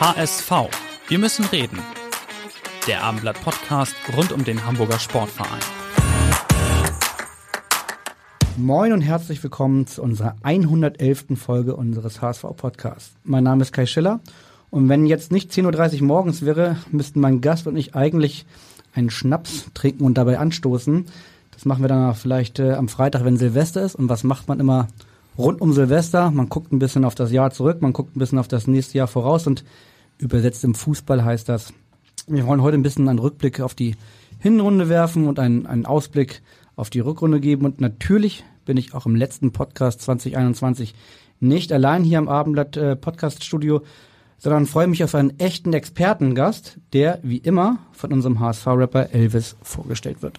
HSV. Wir müssen reden. Der Abendblatt Podcast rund um den Hamburger Sportverein. Moin und herzlich willkommen zu unserer 111. Folge unseres HSV Podcasts. Mein Name ist Kai Schiller und wenn jetzt nicht 10.30 Uhr morgens wäre, müssten mein Gast und ich eigentlich einen Schnaps trinken und dabei anstoßen. Das machen wir dann vielleicht äh, am Freitag, wenn Silvester ist. Und was macht man immer rund um Silvester? Man guckt ein bisschen auf das Jahr zurück, man guckt ein bisschen auf das nächste Jahr voraus und Übersetzt im Fußball heißt das, wir wollen heute ein bisschen einen Rückblick auf die Hinrunde werfen und einen, einen Ausblick auf die Rückrunde geben. Und natürlich bin ich auch im letzten Podcast 2021 nicht allein hier am Abendblatt äh, Podcast Studio, sondern freue mich auf einen echten Expertengast, der wie immer von unserem HSV-Rapper Elvis vorgestellt wird.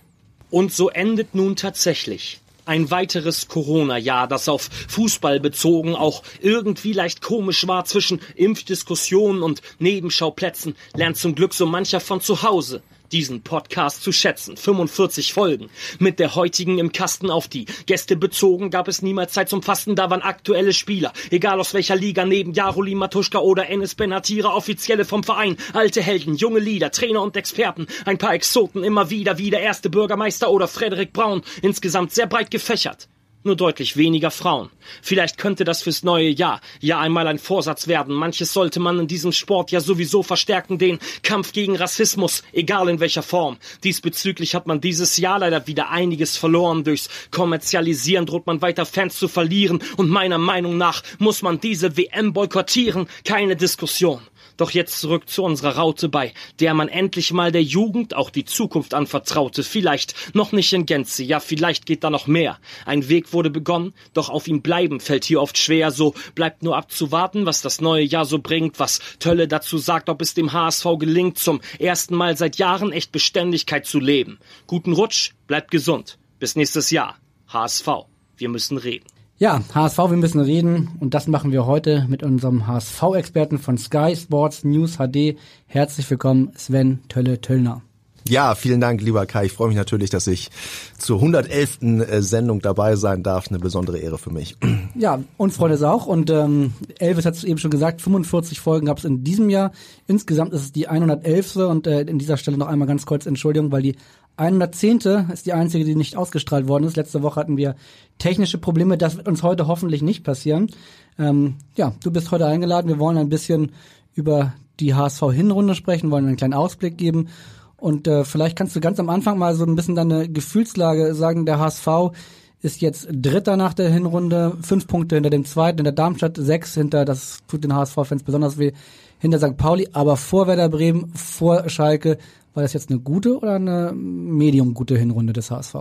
Und so endet nun tatsächlich ein weiteres Corona-Jahr, das auf Fußball bezogen auch irgendwie leicht komisch war zwischen Impfdiskussionen und Nebenschauplätzen, lernt zum Glück so mancher von zu Hause diesen Podcast zu schätzen. 45 Folgen. Mit der heutigen im Kasten auf die Gäste bezogen gab es niemals Zeit zum Fasten. Da waren aktuelle Spieler. Egal aus welcher Liga, neben Jaroli Matuschka oder Enes Benatira, offizielle vom Verein. Alte Helden, junge Lieder, Trainer und Experten. Ein paar Exoten immer wieder, wie der erste Bürgermeister oder Frederik Braun. Insgesamt sehr breit gefächert nur deutlich weniger Frauen. Vielleicht könnte das fürs neue Jahr ja einmal ein Vorsatz werden. Manches sollte man in diesem Sport ja sowieso verstärken, den Kampf gegen Rassismus, egal in welcher Form. Diesbezüglich hat man dieses Jahr leider wieder einiges verloren. Durchs Kommerzialisieren droht man weiter Fans zu verlieren und meiner Meinung nach muss man diese WM boykottieren. Keine Diskussion. Doch jetzt zurück zu unserer Raute bei, der man endlich mal der Jugend auch die Zukunft anvertraute. Vielleicht noch nicht in Gänze, ja, vielleicht geht da noch mehr. Ein Weg wurde begonnen, doch auf ihm bleiben fällt hier oft schwer. So bleibt nur abzuwarten, was das neue Jahr so bringt, was Tölle dazu sagt, ob es dem HSV gelingt, zum ersten Mal seit Jahren echt Beständigkeit zu leben. Guten Rutsch, bleibt gesund. Bis nächstes Jahr. HSV. Wir müssen reden. Ja, HSV, wir müssen reden und das machen wir heute mit unserem HSV-Experten von Sky Sports News HD. Herzlich willkommen, Sven Tölle-Töllner. Ja, vielen Dank, lieber Kai. Ich freue mich natürlich, dass ich zur 111. Äh, Sendung dabei sein darf. Eine besondere Ehre für mich. Ja, uns freut es auch. Und ähm, Elvis hat es eben schon gesagt, 45 Folgen gab es in diesem Jahr. Insgesamt ist es die 111. Und äh, in dieser Stelle noch einmal ganz kurz Entschuldigung, weil die 110. ist die einzige, die nicht ausgestrahlt worden ist. Letzte Woche hatten wir technische Probleme. Das wird uns heute hoffentlich nicht passieren. Ähm, ja, du bist heute eingeladen. Wir wollen ein bisschen über die HSV-Hinrunde sprechen, wollen einen kleinen Ausblick geben. Und äh, vielleicht kannst du ganz am Anfang mal so ein bisschen deine Gefühlslage sagen. Der HSV ist jetzt Dritter nach der Hinrunde, fünf Punkte hinter dem Zweiten, in der Darmstadt sechs hinter, das tut den HSV-Fans besonders weh, hinter St. Pauli, aber vor Werder Bremen, vor Schalke. War das jetzt eine gute oder eine medium gute Hinrunde des HSV?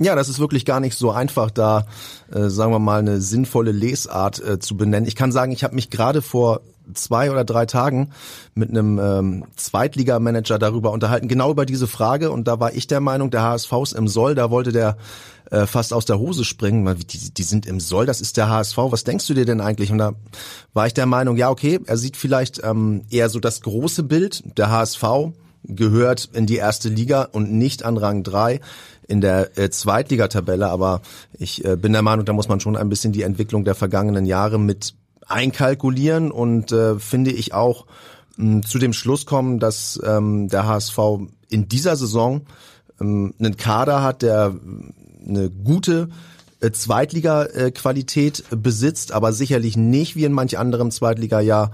Ja, das ist wirklich gar nicht so einfach, da, äh, sagen wir mal, eine sinnvolle Lesart äh, zu benennen. Ich kann sagen, ich habe mich gerade vor zwei oder drei Tagen mit einem ähm, Zweitligamanager darüber unterhalten, genau über diese Frage. Und da war ich der Meinung, der HSV ist im Soll, da wollte der äh, fast aus der Hose springen. Die, die sind im Soll, das ist der HSV. Was denkst du dir denn eigentlich? Und da war ich der Meinung, ja, okay, er sieht vielleicht ähm, eher so das große Bild. Der HSV gehört in die erste Liga und nicht an Rang drei in der äh, Zweitligatabelle. Aber ich äh, bin der Meinung, da muss man schon ein bisschen die Entwicklung der vergangenen Jahre mit einkalkulieren und äh, finde ich auch mh, zu dem Schluss kommen, dass ähm, der HSV in dieser Saison ähm, einen Kader hat, der eine gute äh, Zweitliga-Qualität besitzt, aber sicherlich nicht wie in manch anderem Zweitliga-Jahr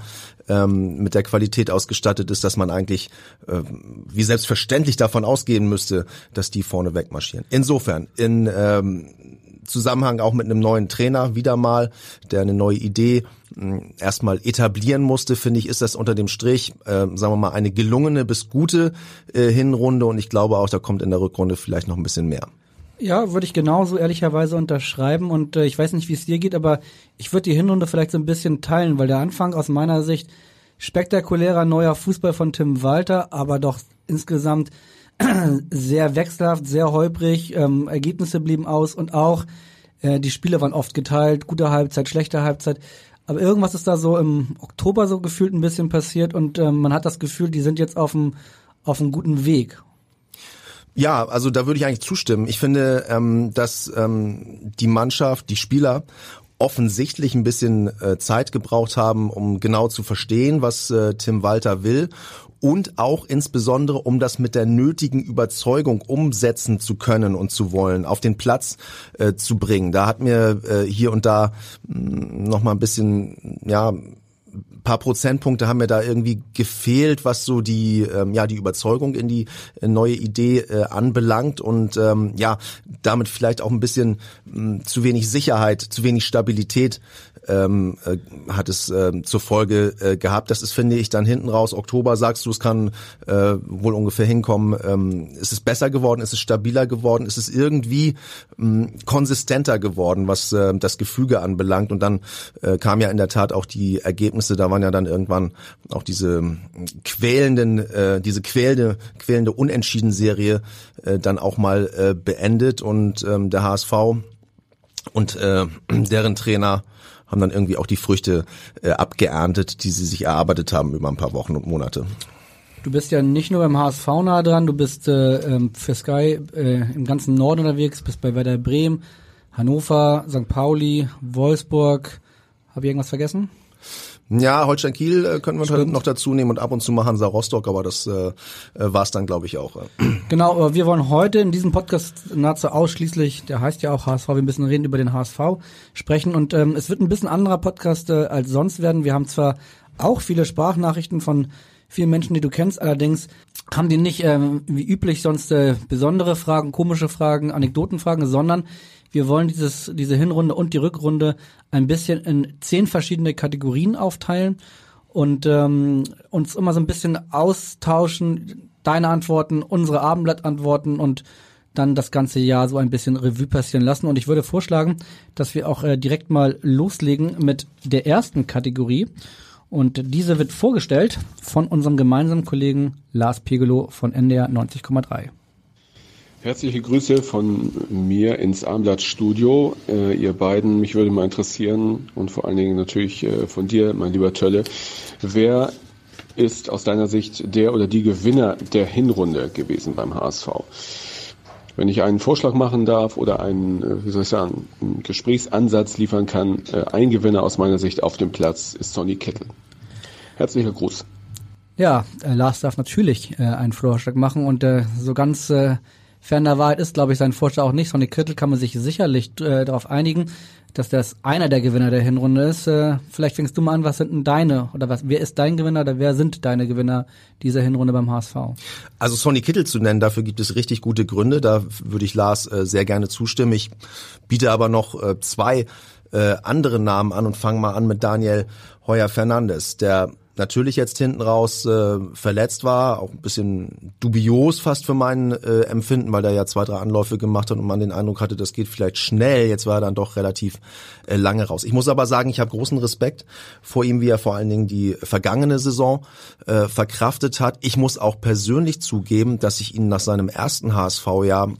ähm, mit der Qualität ausgestattet ist, dass man eigentlich äh, wie selbstverständlich davon ausgehen müsste, dass die vorne wegmarschieren. Insofern, in ähm, Zusammenhang auch mit einem neuen Trainer wieder mal, der eine neue Idee hm, erstmal etablieren musste, finde ich, ist das unter dem Strich, äh, sagen wir mal, eine gelungene bis gute äh, Hinrunde und ich glaube auch, da kommt in der Rückrunde vielleicht noch ein bisschen mehr. Ja, würde ich genauso ehrlicherweise unterschreiben und äh, ich weiß nicht, wie es dir geht, aber ich würde die Hinrunde vielleicht so ein bisschen teilen, weil der Anfang aus meiner Sicht spektakulärer neuer Fußball von Tim Walter, aber doch insgesamt sehr wechselhaft, sehr holprig, ähm, Ergebnisse blieben aus und auch äh, die Spiele waren oft geteilt, gute Halbzeit, schlechte Halbzeit. Aber irgendwas ist da so im Oktober so gefühlt ein bisschen passiert und ähm, man hat das Gefühl, die sind jetzt auf einem auf einem guten Weg. Ja, also da würde ich eigentlich zustimmen. Ich finde, ähm, dass ähm, die Mannschaft, die Spieler offensichtlich ein bisschen äh, Zeit gebraucht haben, um genau zu verstehen, was äh, Tim Walter will und auch insbesondere, um das mit der nötigen Überzeugung umsetzen zu können und zu wollen, auf den Platz äh, zu bringen. Da hat mir äh, hier und da mh, hm, noch mal ein bisschen, ja, paar Prozentpunkte haben mir da irgendwie gefehlt, was so die ähm, ja die Überzeugung in die äh, neue Idee äh, anbelangt und ähm, ja damit vielleicht auch ein bisschen mh, hm, zu wenig Sicherheit, zu wenig Stabilität ähm, äh, hat es äh, zur Folge äh, gehabt. Das ist, finde ich, dann hinten raus, Oktober sagst du, es kann äh, wohl ungefähr hinkommen. Ähm, ist es besser geworden? Ist es stabiler geworden? Ist es irgendwie ähm, konsistenter geworden, was äh, das Gefüge anbelangt? Und dann äh, kam ja in der Tat auch die Ergebnisse, da waren ja dann irgendwann auch diese ähm, quälenden, äh, diese quälende, quälende Unentschieden-Serie äh, dann auch mal äh, beendet und ähm, der HSV und äh, deren Trainer haben dann irgendwie auch die Früchte äh, abgeerntet, die sie sich erarbeitet haben über ein paar Wochen und Monate. Du bist ja nicht nur beim HSV nah dran, du bist äh, ähm, für Sky äh, im ganzen Norden unterwegs, bist bei Werder Bremen, Hannover, St. Pauli, Wolfsburg. Habe ich irgendwas vergessen? Ja, Holstein Kiel äh, können wir Stimmt. noch dazu nehmen und ab und zu mal Hansa Rostock, aber das äh, äh war es dann, glaube ich, auch. Genau, aber wir wollen heute in diesem Podcast nahezu ausschließlich, der heißt ja auch HSV, wir müssen reden über den HSV sprechen und ähm, es wird ein bisschen anderer Podcast äh, als sonst werden. Wir haben zwar auch viele Sprachnachrichten von vielen Menschen, die du kennst, allerdings haben die nicht ähm, wie üblich sonst äh, besondere Fragen, komische Fragen, Anekdotenfragen, sondern wir wollen dieses, diese Hinrunde und die Rückrunde ein bisschen in zehn verschiedene Kategorien aufteilen und ähm, uns immer so ein bisschen austauschen, deine Antworten, unsere Abendblattantworten und dann das ganze Jahr so ein bisschen Revue passieren lassen. Und ich würde vorschlagen, dass wir auch äh, direkt mal loslegen mit der ersten Kategorie. Und diese wird vorgestellt von unserem gemeinsamen Kollegen Lars Pegelow von NDR 90,3. Herzliche Grüße von mir ins Armblatt-Studio. Äh, ihr beiden, mich würde mal interessieren und vor allen Dingen natürlich äh, von dir, mein lieber Tölle, wer ist aus deiner Sicht der oder die Gewinner der Hinrunde gewesen beim HSV? Wenn ich einen Vorschlag machen darf oder einen, äh, wie soll ich sagen, einen Gesprächsansatz liefern kann, äh, ein Gewinner aus meiner Sicht auf dem Platz ist Sonny Kittel. Herzlicher Gruß. Ja, äh, Lars darf natürlich äh, einen Vorschlag machen und so ganz Fern der Wahrheit ist, glaube ich, sein Vorschlag auch nicht. Sonny Kittel kann man sich sicherlich äh, darauf einigen, dass das einer der Gewinner der Hinrunde ist. Äh, vielleicht fängst du mal an, was sind denn deine oder was? Wer ist dein Gewinner oder wer sind deine Gewinner dieser Hinrunde beim HSV? Also Sonny Kittel zu nennen, dafür gibt es richtig gute Gründe. Da würde ich Lars äh, sehr gerne zustimmen. Ich biete aber noch äh, zwei äh, andere Namen an und fange mal an mit Daniel Heuer Fernandes, der natürlich jetzt hinten raus äh, verletzt war, auch ein bisschen dubios fast für mein äh, Empfinden, weil er ja zwei, drei Anläufe gemacht hat und man den Eindruck hatte, das geht vielleicht schnell. Jetzt war er dann doch relativ äh, lange raus. Ich muss aber sagen, ich habe großen Respekt vor ihm, wie er vor allen Dingen die vergangene Saison äh, verkraftet hat. Ich muss auch persönlich zugeben, dass ich ihn nach seinem ersten HSV-Jahr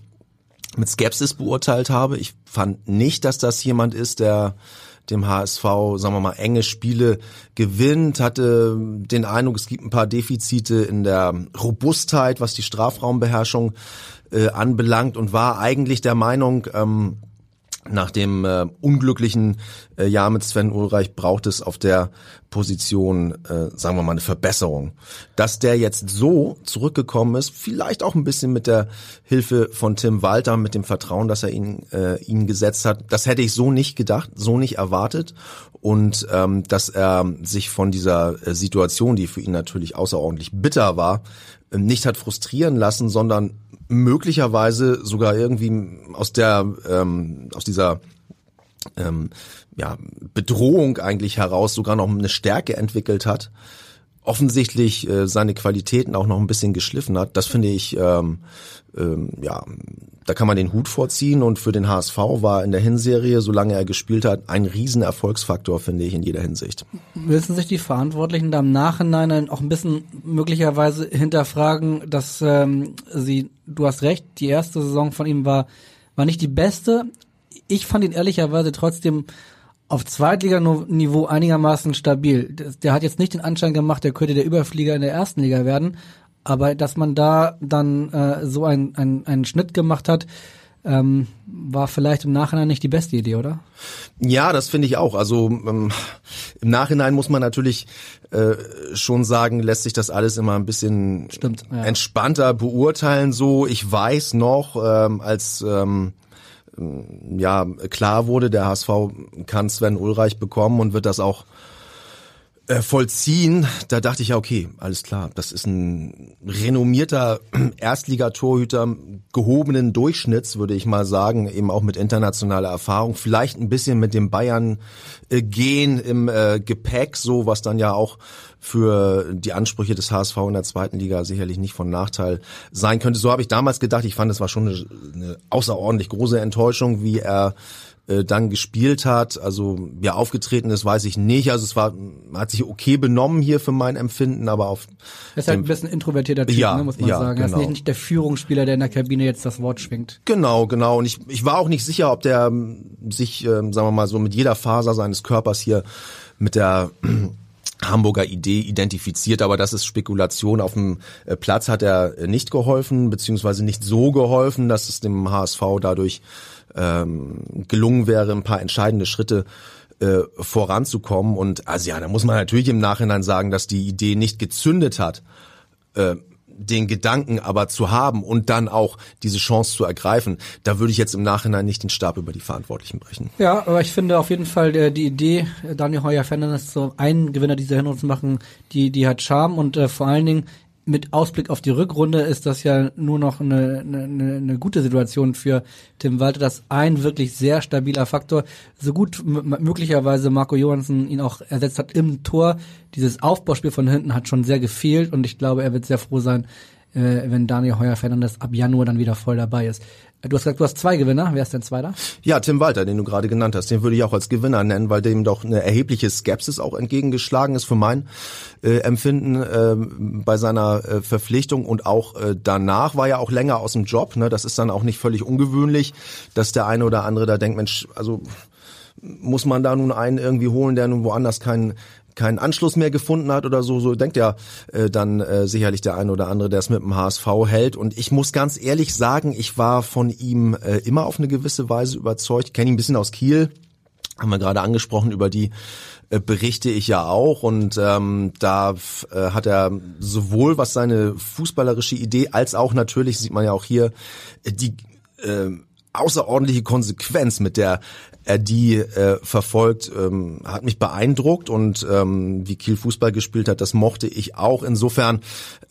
mit Skepsis beurteilt habe. Ich fand nicht, dass das jemand ist, der dem HSV, sagen wir mal, enge Spiele gewinnt, hatte den Eindruck, es gibt ein paar Defizite in der Robustheit, was die Strafraumbeherrschung äh, anbelangt und war eigentlich der Meinung, ähm, nach dem äh, unglücklichen äh, Jahr mit Sven Ulreich braucht es auf der Position, äh, sagen wir mal, eine Verbesserung. Dass der jetzt so zurückgekommen ist, vielleicht auch ein bisschen mit der Hilfe von Tim Walter, mit dem Vertrauen, dass er ihn, äh, ihn gesetzt hat, das hätte ich so nicht gedacht, so nicht erwartet. Und ähm, dass er sich von dieser äh, Situation, die für ihn natürlich außerordentlich bitter war, nicht hat frustrieren lassen, sondern möglicherweise sogar irgendwie aus der ähm, aus dieser ähm, ja, Bedrohung eigentlich heraus sogar noch eine Stärke entwickelt hat, offensichtlich äh, seine Qualitäten auch noch ein bisschen geschliffen hat. Das finde ich, ähm, ähm, ja, da kann man den Hut vorziehen und für den HSV war in der Hinserie, solange er gespielt hat, ein riesen Erfolgsfaktor, finde ich, in jeder Hinsicht. Müssen sich die Verantwortlichen da im Nachhinein auch ein bisschen möglicherweise hinterfragen, dass ähm, sie, du hast recht, die erste Saison von ihm war, war nicht die beste. Ich fand ihn ehrlicherweise trotzdem auf Zweitliganiveau einigermaßen stabil. Der hat jetzt nicht den Anschein gemacht, der könnte der Überflieger in der ersten Liga werden, aber dass man da dann äh, so einen ein Schnitt gemacht hat, ähm, war vielleicht im Nachhinein nicht die beste Idee, oder? Ja, das finde ich auch. Also ähm, im Nachhinein muss man natürlich äh, schon sagen, lässt sich das alles immer ein bisschen Stimmt, ja. entspannter beurteilen. So, ich weiß noch, ähm, als ähm, ja klar wurde, der HSV kann Sven Ulreich bekommen und wird das auch äh, vollziehen, da dachte ich ja, okay, alles klar, das ist ein renommierter Erstligatorhüter gehobenen Durchschnitts, würde ich mal sagen, eben auch mit internationaler Erfahrung, vielleicht ein bisschen mit dem Bayern äh, gehen im äh, Gepäck, so was dann ja auch für die Ansprüche des HSV in der zweiten Liga sicherlich nicht von Nachteil sein könnte. So habe ich damals gedacht. Ich fand, es war schon eine, eine außerordentlich große Enttäuschung, wie er äh, dann gespielt hat. Also ja, aufgetreten ist, weiß ich nicht. Also es war, hat sich okay benommen hier für mein Empfinden, aber auf. Er ist halt ein bisschen introvertierter Typ, ja, ne, muss man ja, sagen. Er genau. ist nicht der Führungsspieler, der in der Kabine jetzt das Wort schwingt. Genau, genau. Und ich, ich war auch nicht sicher, ob der ähm, sich, ähm, sagen wir mal, so mit jeder Faser seines Körpers hier mit der Hamburger Idee identifiziert, aber das ist Spekulation. Auf dem äh, Platz hat er äh, nicht geholfen, beziehungsweise nicht so geholfen, dass es dem HSV dadurch ähm, gelungen wäre, ein paar entscheidende Schritte äh, voranzukommen. Und also ja, da muss man natürlich im Nachhinein sagen, dass die Idee nicht gezündet hat. Äh, den Gedanken aber zu haben und dann auch diese Chance zu ergreifen, da würde ich jetzt im Nachhinein nicht den Stab über die Verantwortlichen brechen. Ja, aber ich finde auf jeden Fall äh, die Idee, äh, Daniel Heuer Fernandes so einen Gewinner dieser Hinrunde zu machen, die, die hat Charme und äh, vor allen Dingen mit Ausblick auf die Rückrunde ist das ja nur noch eine, eine, eine gute Situation für Tim Walter, dass ein wirklich sehr stabiler Faktor, so gut möglicherweise Marco Johansen ihn auch ersetzt hat im Tor, dieses Aufbauspiel von hinten hat schon sehr gefehlt und ich glaube, er wird sehr froh sein, äh, wenn Daniel Heuer Fernandes ab Januar dann wieder voll dabei ist. Du hast gesagt, du hast zwei Gewinner. Wer ist denn zweiter? Ja, Tim Walter, den du gerade genannt hast. Den würde ich auch als Gewinner nennen, weil dem doch eine erhebliche Skepsis auch entgegengeschlagen ist für mein äh, Empfinden äh, bei seiner äh, Verpflichtung und auch äh, danach war ja auch länger aus dem Job. Ne? Das ist dann auch nicht völlig ungewöhnlich, dass der eine oder andere da denkt, Mensch, also muss man da nun einen irgendwie holen, der nun woanders keinen keinen Anschluss mehr gefunden hat oder so, so denkt ja äh, dann äh, sicherlich der eine oder andere, der es mit dem HSV hält. Und ich muss ganz ehrlich sagen, ich war von ihm äh, immer auf eine gewisse Weise überzeugt. Kenne ihn ein bisschen aus Kiel, haben wir gerade angesprochen, über die äh, berichte ich ja auch und ähm, da äh, hat er sowohl was seine fußballerische Idee als auch natürlich sieht man ja auch hier äh, die äh, außerordentliche Konsequenz, mit der er die äh, verfolgt, ähm, hat mich beeindruckt und ähm, wie Kiel Fußball gespielt hat, das mochte ich auch. Insofern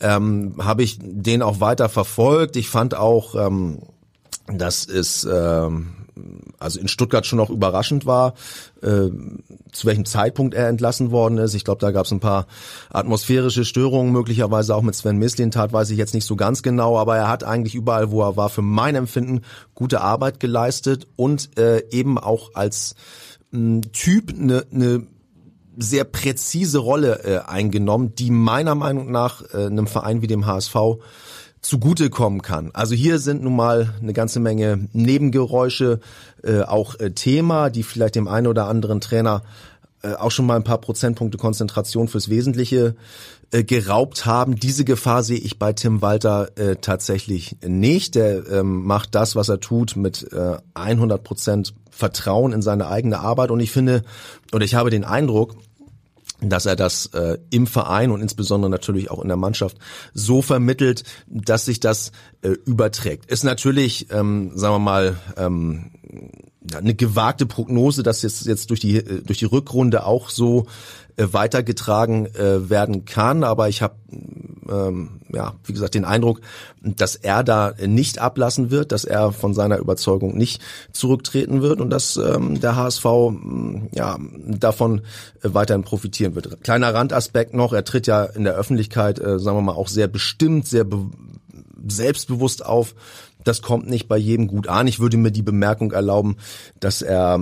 ähm, habe ich den auch weiter verfolgt. Ich fand auch, ähm, dass es ähm, also in Stuttgart schon auch überraschend war, äh, zu welchem Zeitpunkt er entlassen worden ist. Ich glaube, da gab es ein paar atmosphärische Störungen, möglicherweise auch mit Sven Mislintat, weiß ich jetzt nicht so ganz genau, aber er hat eigentlich überall, wo er war, für mein Empfinden gute Arbeit geleistet und äh, eben auch als mh, Typ eine ne sehr präzise Rolle äh, eingenommen, die meiner Meinung nach äh, einem Verein wie dem HSV zugutekommen kann. Also hier sind nun mal eine ganze Menge Nebengeräusche äh, auch äh, Thema, die vielleicht dem einen oder anderen Trainer äh, auch schon mal ein paar Prozentpunkte Konzentration fürs Wesentliche äh, geraubt haben. Diese Gefahr sehe ich bei Tim Walter äh, tatsächlich nicht. Der ähm, macht das, was er tut, mit äh, 100 Prozent Vertrauen in seine eigene Arbeit. Und ich finde, oder ich habe den Eindruck, dass er das äh, im Verein und insbesondere natürlich auch in der Mannschaft so vermittelt, dass sich das äh, überträgt. Ist natürlich, ähm, sagen wir mal, ähm, eine gewagte Prognose, dass jetzt jetzt durch die äh, durch die Rückrunde auch so äh, weitergetragen äh, werden kann. Aber ich habe ähm, ja, wie gesagt, den Eindruck, dass er da nicht ablassen wird, dass er von seiner Überzeugung nicht zurücktreten wird und dass ähm, der HSV ja davon weiterhin profitieren wird. Kleiner Randaspekt noch, er tritt ja in der Öffentlichkeit, äh, sagen wir mal, auch sehr bestimmt, sehr be selbstbewusst auf. Das kommt nicht bei jedem gut an. Ich würde mir die Bemerkung erlauben, dass er,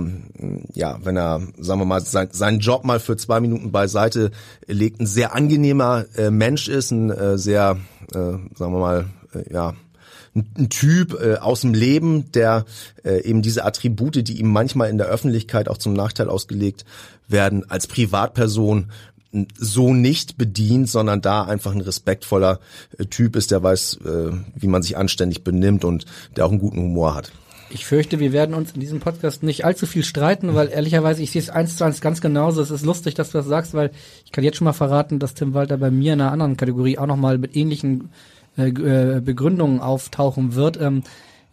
ja, wenn er, sagen wir mal, sein, seinen Job mal für zwei Minuten beiseite legt, ein sehr angenehmer äh, Mensch ist, ein äh, sehr, äh, sagen wir mal, äh, ja, ein Typ äh, aus dem Leben, der äh, eben diese Attribute, die ihm manchmal in der Öffentlichkeit auch zum Nachteil ausgelegt werden, als Privatperson so nicht bedient, sondern da einfach ein respektvoller äh, Typ ist, der weiß, äh, wie man sich anständig benimmt und der auch einen guten Humor hat. Ich fürchte, wir werden uns in diesem Podcast nicht allzu viel streiten, weil ehrlicherweise ich sehe es eins zu eins ganz genauso. Es ist lustig, dass du das sagst, weil ich kann jetzt schon mal verraten, dass Tim Walter bei mir in einer anderen Kategorie auch nochmal mit ähnlichen äh, äh, Begründungen auftauchen wird. Ähm,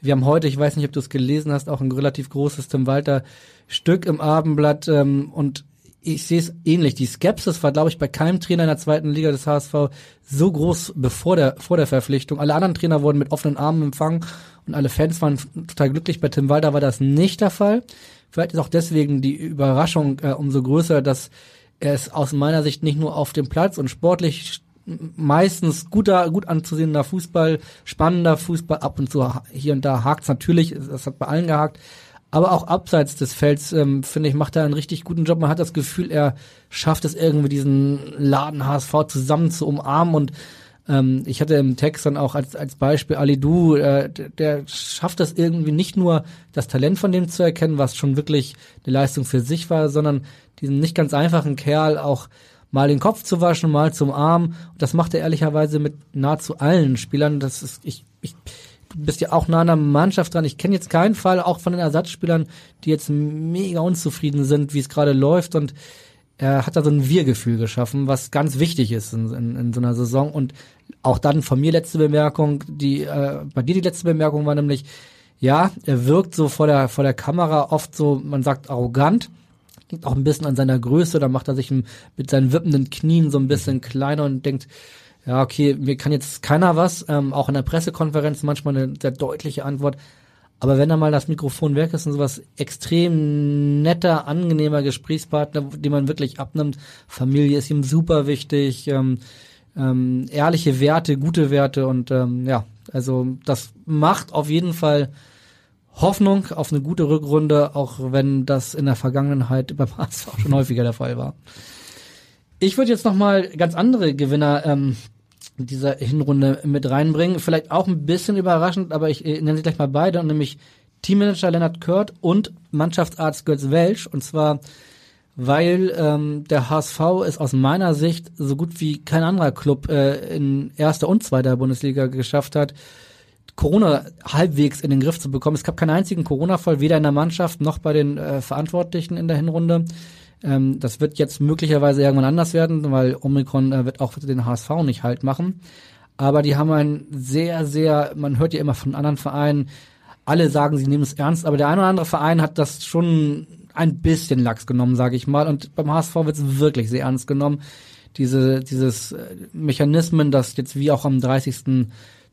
wir haben heute, ich weiß nicht, ob du es gelesen hast, auch ein relativ großes Tim Walter Stück im Abendblatt ähm, und ich sehe es ähnlich. Die Skepsis war, glaube ich, bei keinem Trainer in der zweiten Liga des HSV so groß bevor der, vor der Verpflichtung. Alle anderen Trainer wurden mit offenen Armen empfangen und alle Fans waren total glücklich. Bei Tim Walter war das nicht der Fall. Vielleicht ist auch deswegen die Überraschung äh, umso größer, dass er es aus meiner Sicht nicht nur auf dem Platz und sportlich meistens guter, gut anzusehender Fußball, spannender Fußball, ab und zu hier und da hakt's natürlich, das hat bei allen gehakt, aber auch abseits des Felds, ähm, finde ich, macht er einen richtig guten Job. Man hat das Gefühl, er schafft es irgendwie, diesen Laden HSV zusammen zu umarmen und ähm, ich hatte im Text dann auch als, als Beispiel Ali Du, äh, der, der schafft es irgendwie nicht nur das Talent von dem zu erkennen, was schon wirklich eine Leistung für sich war, sondern diesen nicht ganz einfachen Kerl auch mal den Kopf zu waschen, mal zum Arm. Und das macht er ehrlicherweise mit nahezu allen Spielern. Das ist, ich, ich, bist ja auch nah an der Mannschaft dran. Ich kenne jetzt keinen Fall, auch von den Ersatzspielern, die jetzt mega unzufrieden sind, wie es gerade läuft. Und er hat da so ein Wir-Gefühl geschaffen, was ganz wichtig ist in, in, in, so einer Saison. Und auch dann von mir letzte Bemerkung, die äh, bei dir die letzte Bemerkung war nämlich, ja, er wirkt so vor der vor der Kamera oft so, man sagt arrogant, liegt auch ein bisschen an seiner Größe, da macht er sich mit seinen wippenden Knien so ein bisschen kleiner und denkt, ja, okay, mir kann jetzt keiner was, ähm, auch in der Pressekonferenz manchmal eine sehr deutliche Antwort. Aber wenn da mal das Mikrofon weg ist und sowas extrem netter, angenehmer Gesprächspartner, den man wirklich abnimmt, Familie ist ihm super wichtig, ähm, ähm, ehrliche Werte, gute Werte und ähm, ja, also das macht auf jeden Fall Hoffnung auf eine gute Rückrunde, auch wenn das in der Vergangenheit beim HSV schon häufiger der Fall war. Ich würde jetzt noch mal ganz andere Gewinner ähm, dieser Hinrunde mit reinbringen. Vielleicht auch ein bisschen überraschend, aber ich äh, nenne sie gleich mal beide, und nämlich Teammanager Lennart Kurt und Mannschaftsarzt Götz Welsch. Und zwar, weil ähm, der HSV es aus meiner Sicht so gut wie kein anderer Club äh, in erster und zweiter Bundesliga geschafft hat, Corona halbwegs in den Griff zu bekommen. Es gab keinen einzigen Corona-Fall, weder in der Mannschaft noch bei den äh, Verantwortlichen in der Hinrunde. Ähm, das wird jetzt möglicherweise irgendwann anders werden, weil Omikron äh, wird auch den HSV nicht halt machen. Aber die haben ein sehr, sehr, man hört ja immer von anderen Vereinen, alle sagen, sie nehmen es ernst, aber der eine oder andere Verein hat das schon ein bisschen lax genommen, sage ich mal. Und beim HSV wird es wirklich sehr ernst genommen. Diese, dieses äh, Mechanismen, dass jetzt wie auch am 30.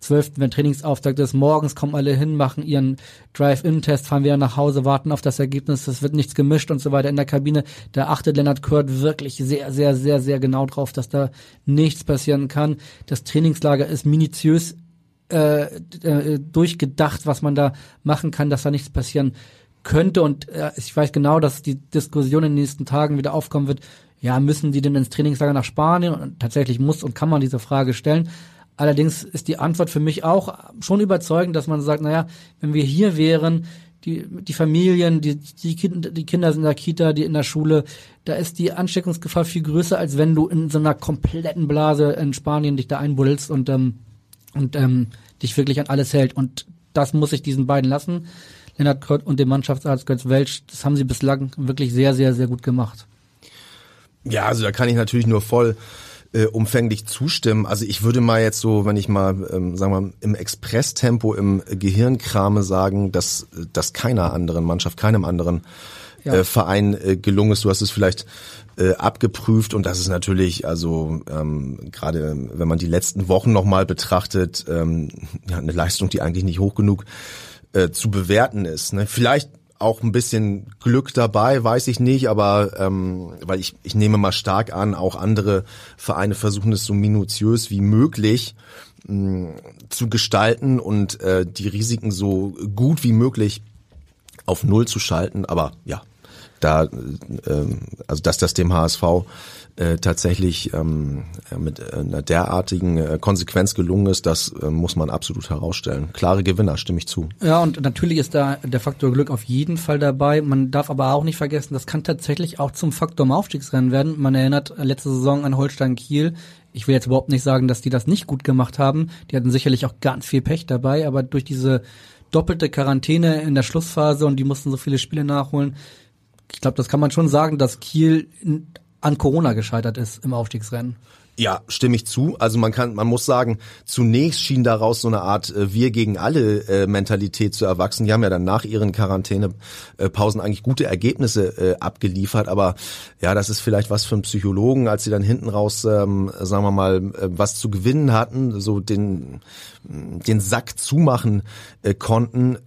12., wenn Trainingsauftakt ist, morgens kommen alle hin, machen ihren Drive-In-Test, fahren wieder nach Hause, warten auf das Ergebnis, es wird nichts gemischt und so weiter in der Kabine. Da achtet Leonard Kurt wirklich sehr, sehr, sehr, sehr genau drauf, dass da nichts passieren kann. Das Trainingslager ist minutiös äh, äh, durchgedacht, was man da machen kann, dass da nichts passieren könnte. Und äh, ich weiß genau, dass die Diskussion in den nächsten Tagen wieder aufkommen wird. Ja, müssen die denn ins Trainingslager nach Spanien? Und tatsächlich muss und kann man diese Frage stellen. Allerdings ist die Antwort für mich auch schon überzeugend, dass man sagt, naja, wenn wir hier wären, die, die Familien, die, die, kind, die Kinder sind in der Kita, die in der Schule, da ist die Ansteckungsgefahr viel größer, als wenn du in so einer kompletten Blase in Spanien dich da einbuddelst und, ähm, und ähm, dich wirklich an alles hält. Und das muss ich diesen beiden lassen. Lennart Kurt und dem Mannschaftsarzt Götz Welsch, das haben sie bislang wirklich sehr, sehr, sehr gut gemacht. Ja, also da kann ich natürlich nur voll äh, umfänglich zustimmen. Also ich würde mal jetzt so, wenn ich mal, ähm, sagen wir mal, im Expresstempo im Gehirnkrame sagen, dass, dass keiner anderen Mannschaft, keinem anderen Ja. äh, Verein äh, gelungen ist. Du hast es vielleicht äh, abgeprüft und das ist natürlich, also ähm, gerade wenn man die letzten Wochen nochmal betrachtet, ähm, ja, eine Leistung, die eigentlich nicht hoch genug äh, zu bewerten ist. Ne? Vielleicht auch ein bisschen Glück dabei, weiß ich nicht, aber ähm, weil ich, ich nehme mal stark an, auch andere Vereine versuchen es so minutiös wie möglich mh, zu gestalten und äh, die Risiken so gut wie möglich auf Null zu schalten. Aber ja, da, ähm, also dass das dem HSV äh, tatsächlich ähm, mit einer derartigen äh, Konsequenz gelungen ist, das äh, muss man absolut herausstellen. Klare Gewinner, stimme ich zu. Ja, und natürlich ist da der Faktor Glück auf jeden Fall dabei. Man darf aber auch nicht vergessen, das kann tatsächlich auch zum Faktor im Aufstiegsrennen werden. Man erinnert letzte Saison an Holstein Kiel. Ich will jetzt überhaupt nicht sagen, dass die das nicht gut gemacht haben. Die hatten sicherlich auch ganz viel Pech dabei, aber durch diese doppelte Quarantäne in der Schlussphase und die mussten so viele Spiele nachholen. Ich glaube, das kann man schon sagen, dass Kiel an Corona gescheitert ist im Aufstiegsrennen. Ja, stimme ich zu. Also man kann, man muss sagen, zunächst schien daraus so eine Art äh, Wir gegen alle äh, Mentalität zu erwachsen. Die haben ja dann nach ihren Quarantänepausen eigentlich gute Ergebnisse äh, abgeliefert, aber ja, das ist vielleicht was für einen Psychologen, als sie dann hinten raus, ähm, sagen wir mal, äh, was zu gewinnen hatten, so den den Sack zumachen äh, konnten.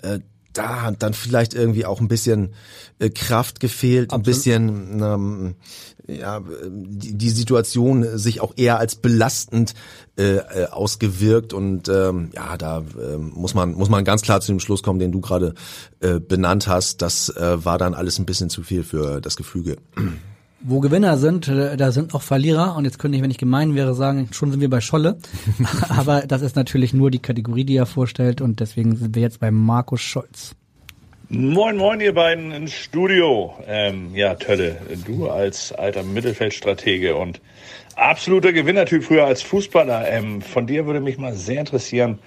Da hat dann vielleicht irgendwie auch ein bisschen äh, Kraft gefehlt, Absolut. ein bisschen ähm, ja, die, die Situation sich auch eher als belastend äh, äh, ausgewirkt und ähm, ja, da äh, muss man muss man ganz klar zu dem Schluss kommen, den du gerade äh, benannt hast. Das äh, war dann alles ein bisschen zu viel für das Gefüge. Wo Gewinner sind, äh, da sind auch Verlierer. Und jetzt könnte ich, wenn ich gemein wäre, sagen, schon sind wir bei Scholle. Aber das ist natürlich nur die Kategorie, die er vorstellt. Und deswegen sind wir jetzt bei Markus Scholz. Moin, moin, ihr beiden ins Studio. Ähm, ja, Tölle, du als alter Mittelfeldstratege und absoluter Gewinnertyp früher als Fußballer. Ähm, von dir würde mich mal sehr interessieren,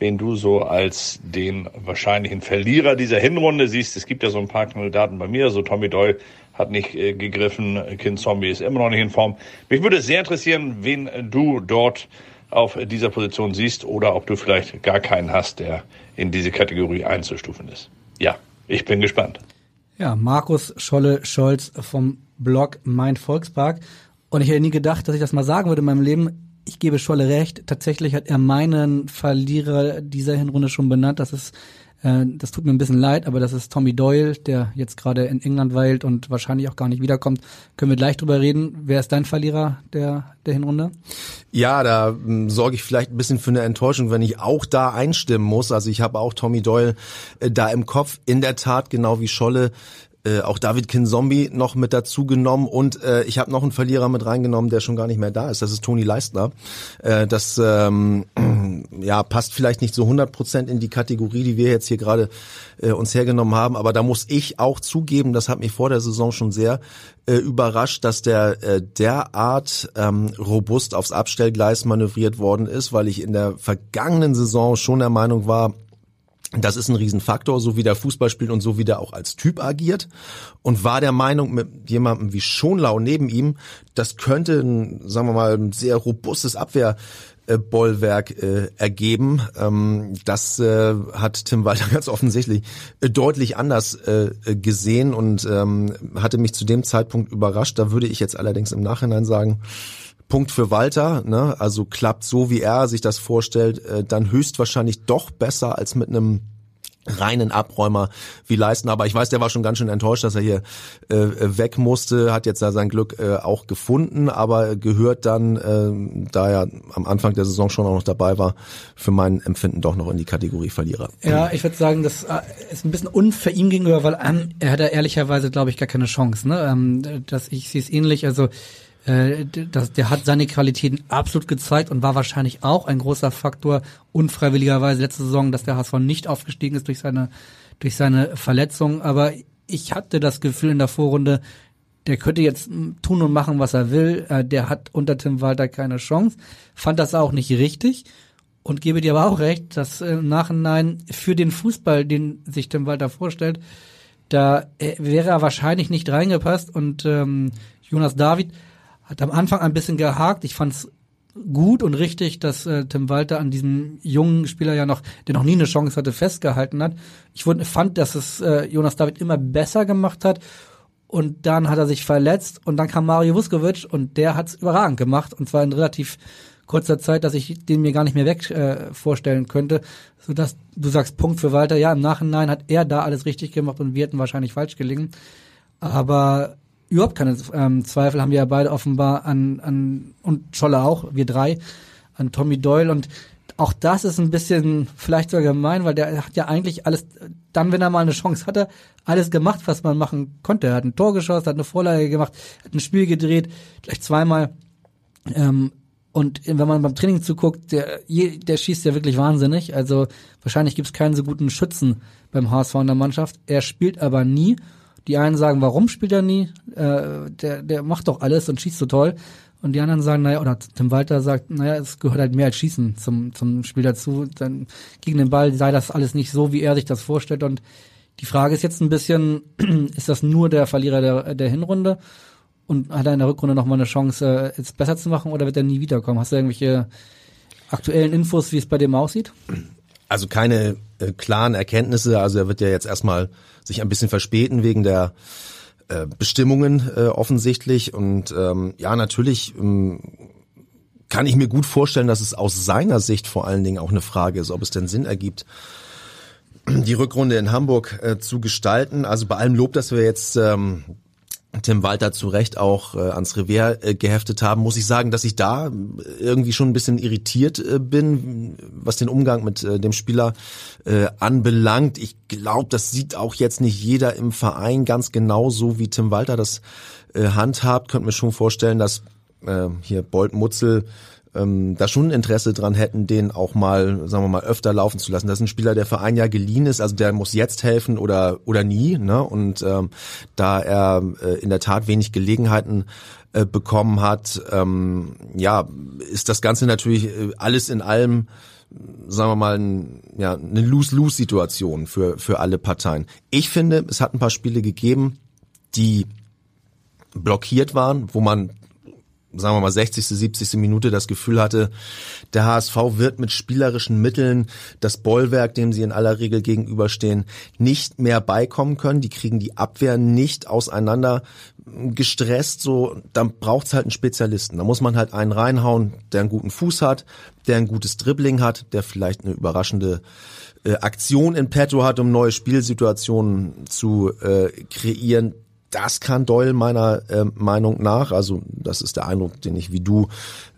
wen du so als den wahrscheinlichen Verlierer dieser Hinrunde siehst. Es gibt ja so ein paar Kandidaten bei mir, so Tommy Doyle hat nicht äh, gegriffen, Kind Zombie ist immer noch nicht in Form. Mich würde sehr interessieren, wen du dort auf dieser Position siehst oder ob du vielleicht gar keinen hast, der in diese Kategorie einzustufen ist ja, ich bin gespannt. Ja, Markus Scholle Scholz vom Blog Mein Volkspark. Und ich hätte nie gedacht, dass ich das mal sagen würde in meinem Leben. Ich gebe Scholle recht. Tatsächlich hat er meinen Verlierer dieser Hinrunde schon benannt. Das ist äh, das tut mir ein bisschen leid, aber das ist Tommy Doyle, der jetzt gerade in England weilt und wahrscheinlich auch gar nicht wiederkommt. Können wir gleich drüber reden. Wer ist dein Verlierer der, der Hinrunde? Ja, da ähm, sorge ich vielleicht ein bisschen für eine Enttäuschung, wenn ich auch da einstimmen muss. Also ich habe auch Tommy Doyle äh, da im Kopf. In der Tat, genau wie Scholle, äh, auch David Kinzombie noch mit dazu genommen und äh, ich habe noch einen Verlierer mit reingenommen, der schon gar nicht mehr da ist. Das ist Toni Leistner. Äh, das ähm, ja passt vielleicht nicht so 100 Prozent in die Kategorie, die wir jetzt hier gerade äh, uns hergenommen haben, aber da muss ich auch zugeben, das hat mich vor der Saison schon sehr äh, überrascht, dass der äh, derart ähm, robust aufs Abstellgleis manövriert worden ist, weil ich in der vergangenen Saison schon der Meinung war, das ist ein Riesenfaktor, so wie der Fußball spielt und so wie der auch als Typ agiert. Und war der Meinung, mit jemandem wie Schonlau neben ihm, das könnte ein, sagen wir mal, ein sehr robustes Abwehrbollwerk äh, ergeben. Ähm, das äh, hat Tim Walter ganz offensichtlich äh, deutlich anders äh, gesehen und ähm, hatte mich zu dem Zeitpunkt überrascht. Da würde ich jetzt allerdings im Nachhinein sagen, Punkt für Walter, ne? also klappt so, wie er sich das vorstellt, äh, dann höchstwahrscheinlich doch besser als mit einem reinen Abräumer wie leisten. Aber ich weiß, der war schon ganz schön enttäuscht, dass er hier äh, weg musste, hat jetzt da sein Glück äh, auch gefunden, aber gehört dann, äh, da er am Anfang der Saison schon auch noch dabei war, für mein Empfinden doch noch in die Kategorie Verlierer. Ja, ich würde sagen, das äh, ist ein bisschen unfair ihm gegenüber, weil ähm, er hat ehrlicherweise, glaube ich, gar keine Chance. Ne? Ähm, dass ich sehe es ähnlich, also äh, das, der hat seine Qualitäten absolut gezeigt und war wahrscheinlich auch ein großer Faktor unfreiwilligerweise letzte Saison, dass der HSV nicht aufgestiegen ist durch seine durch seine Verletzung. Aber ich hatte das Gefühl in der Vorrunde, der könnte jetzt tun und machen, was er will. Äh, der hat unter Tim Walter keine Chance. Fand das auch nicht richtig und gebe dir aber auch recht, dass im Nachhinein für den Fußball, den sich Tim Walter vorstellt, da äh, wäre er wahrscheinlich nicht reingepasst und ähm, Jonas David hat am Anfang ein bisschen gehakt. Ich fand es gut und richtig, dass äh, Tim Walter an diesem jungen Spieler ja noch, der noch nie eine Chance hatte, festgehalten hat. Ich fand, dass es äh, Jonas David immer besser gemacht hat und dann hat er sich verletzt und dann kam Mario Vuskovic und der hat's überragend gemacht und zwar in relativ kurzer Zeit, dass ich den mir gar nicht mehr weg äh, vorstellen könnte, so dass du sagst Punkt für Walter. Ja, im Nachhinein hat er da alles richtig gemacht und wir hätten wahrscheinlich falsch gelingen. Aber überhaupt keine ähm, Zweifel haben wir ja beide offenbar an, an und Scholle auch, wir drei, an Tommy Doyle und auch das ist ein bisschen vielleicht sogar gemein, weil der hat ja eigentlich alles, dann, wenn er mal eine Chance hatte, alles gemacht, was man machen konnte. Er hat ein Tor geschossen, hat eine Vorlage gemacht, hat ein Spiel gedreht, gleich zweimal. Ähm, und wenn man beim Training zuguckt, der, der schießt ja wirklich wahnsinnig. Also wahrscheinlich gibt es keinen so guten Schützen beim HSV in der Mannschaft. Er spielt aber nie. Die einen sagen, warum spielt er nie? Äh, der, der macht doch alles und schießt so toll. Und die anderen sagen, naja, oder Tim Walter sagt, naja, es gehört halt mehr als Schießen zum, zum Spiel dazu. Dann gegen den Ball sei das alles nicht so, wie er sich das vorstellt. Und die Frage ist jetzt ein bisschen, ist das nur der Verlierer der, der Hinrunde? Und hat er in der Rückrunde nochmal eine Chance, jetzt besser zu machen oder wird er nie wiederkommen? Hast du irgendwelche aktuellen Infos, wie es bei dem aussieht? Also keine äh, klaren Erkenntnisse. Also er wird ja jetzt erstmal sich ein bisschen verspäten wegen der äh, Bestimmungen äh, offensichtlich. Und ähm, ja, natürlich ähm, kann ich mir gut vorstellen, dass es aus seiner Sicht vor allen Dingen auch eine Frage ist, ob es denn Sinn ergibt, die Rückrunde in Hamburg äh, zu gestalten. Also bei allem Lob, dass wir jetzt ähm, Tim Walter zu Recht auch äh, ans Revier äh, geheftet haben, muss ich sagen, dass ich da irgendwie schon ein bisschen irritiert äh, bin, was den Umgang mit äh, dem Spieler äh, anbelangt. Ich glaube, das sieht auch jetzt nicht jeder im Verein ganz genau so, wie Tim Walter das äh, handhabt. Könnte mir schon vorstellen, dass äh, hier Bolt Mutzel ähm, da schon Interesse dran hätten, den auch mal, sagen wir mal, öfter laufen zu lassen. Das ist ein Spieler, der für ein Jahr geliehen ist, also der muss jetzt helfen oder oder nie. Ne? Und ähm, da er äh, in der Tat wenig Gelegenheiten äh, bekommen hat, ähm, ja, ist das Ganze natürlich äh, alles in allem sagen wir mal, ein, ja, eine Lose-Lose-Situation für, für alle Parteien. Ich finde, es hat ein paar Spiele gegeben, die blockiert waren, wo man sagen wir mal 60., 70. Minute das Gefühl hatte, der HSV wird mit spielerischen Mitteln das Bollwerk, dem sie in aller Regel gegenüberstehen, nicht mehr beikommen können. Die kriegen die Abwehr nicht auseinander gestresst. So, dann braucht's halt einen Spezialisten. Da muss man halt einen reinhauen, der einen guten Fuß hat, der ein gutes Dribbling hat, der vielleicht eine überraschende äh, Aktion in petto hat, um neue Spielsituationen zu äh, kreieren das kann Doyle meiner äh, Meinung nach, also das ist der Eindruck, den ich wie du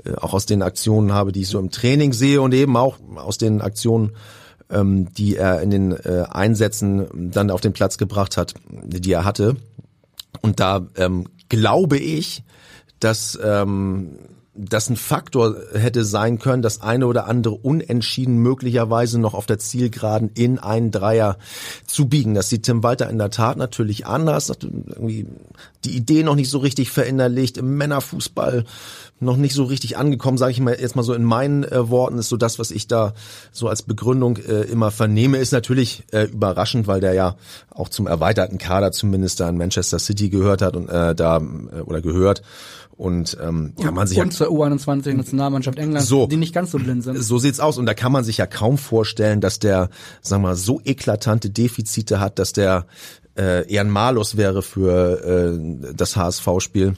äh, auch aus den Aktionen habe, die ich so im Training sehe und eben auch aus den Aktionen, ähm, die er in den äh, Einsätzen dann auf den Platz gebracht hat, die er hatte. Und da ähm, glaube ich, dass ähm, das ein Faktor hätte sein können, das eine oder andere unentschieden möglicherweise noch auf der Zielgeraden in einen Dreier zu biegen. Das sieht Tim Walter in der Tat natürlich anders, hat irgendwie die Idee noch nicht so richtig verinnerlicht, im Männerfußball noch nicht so richtig angekommen, sage ich mal jetzt mal so in meinen äh, Worten, ist so das, was ich da so als Begründung äh, immer vernehme, ist natürlich äh, überraschend, weil der ja auch zum erweiterten Kader zumindest da in Manchester City gehört hat und äh, da äh, oder gehört und ähm, kann man sich und zur U21 Nationalmannschaft England, so, die nicht ganz so blind sind. So sieht's aus und da kann man sich ja kaum vorstellen, dass der, sagen wir mal, so eklatante Defizite hat, dass der äh, eher ein Malus wäre für äh, das HSV-Spiel.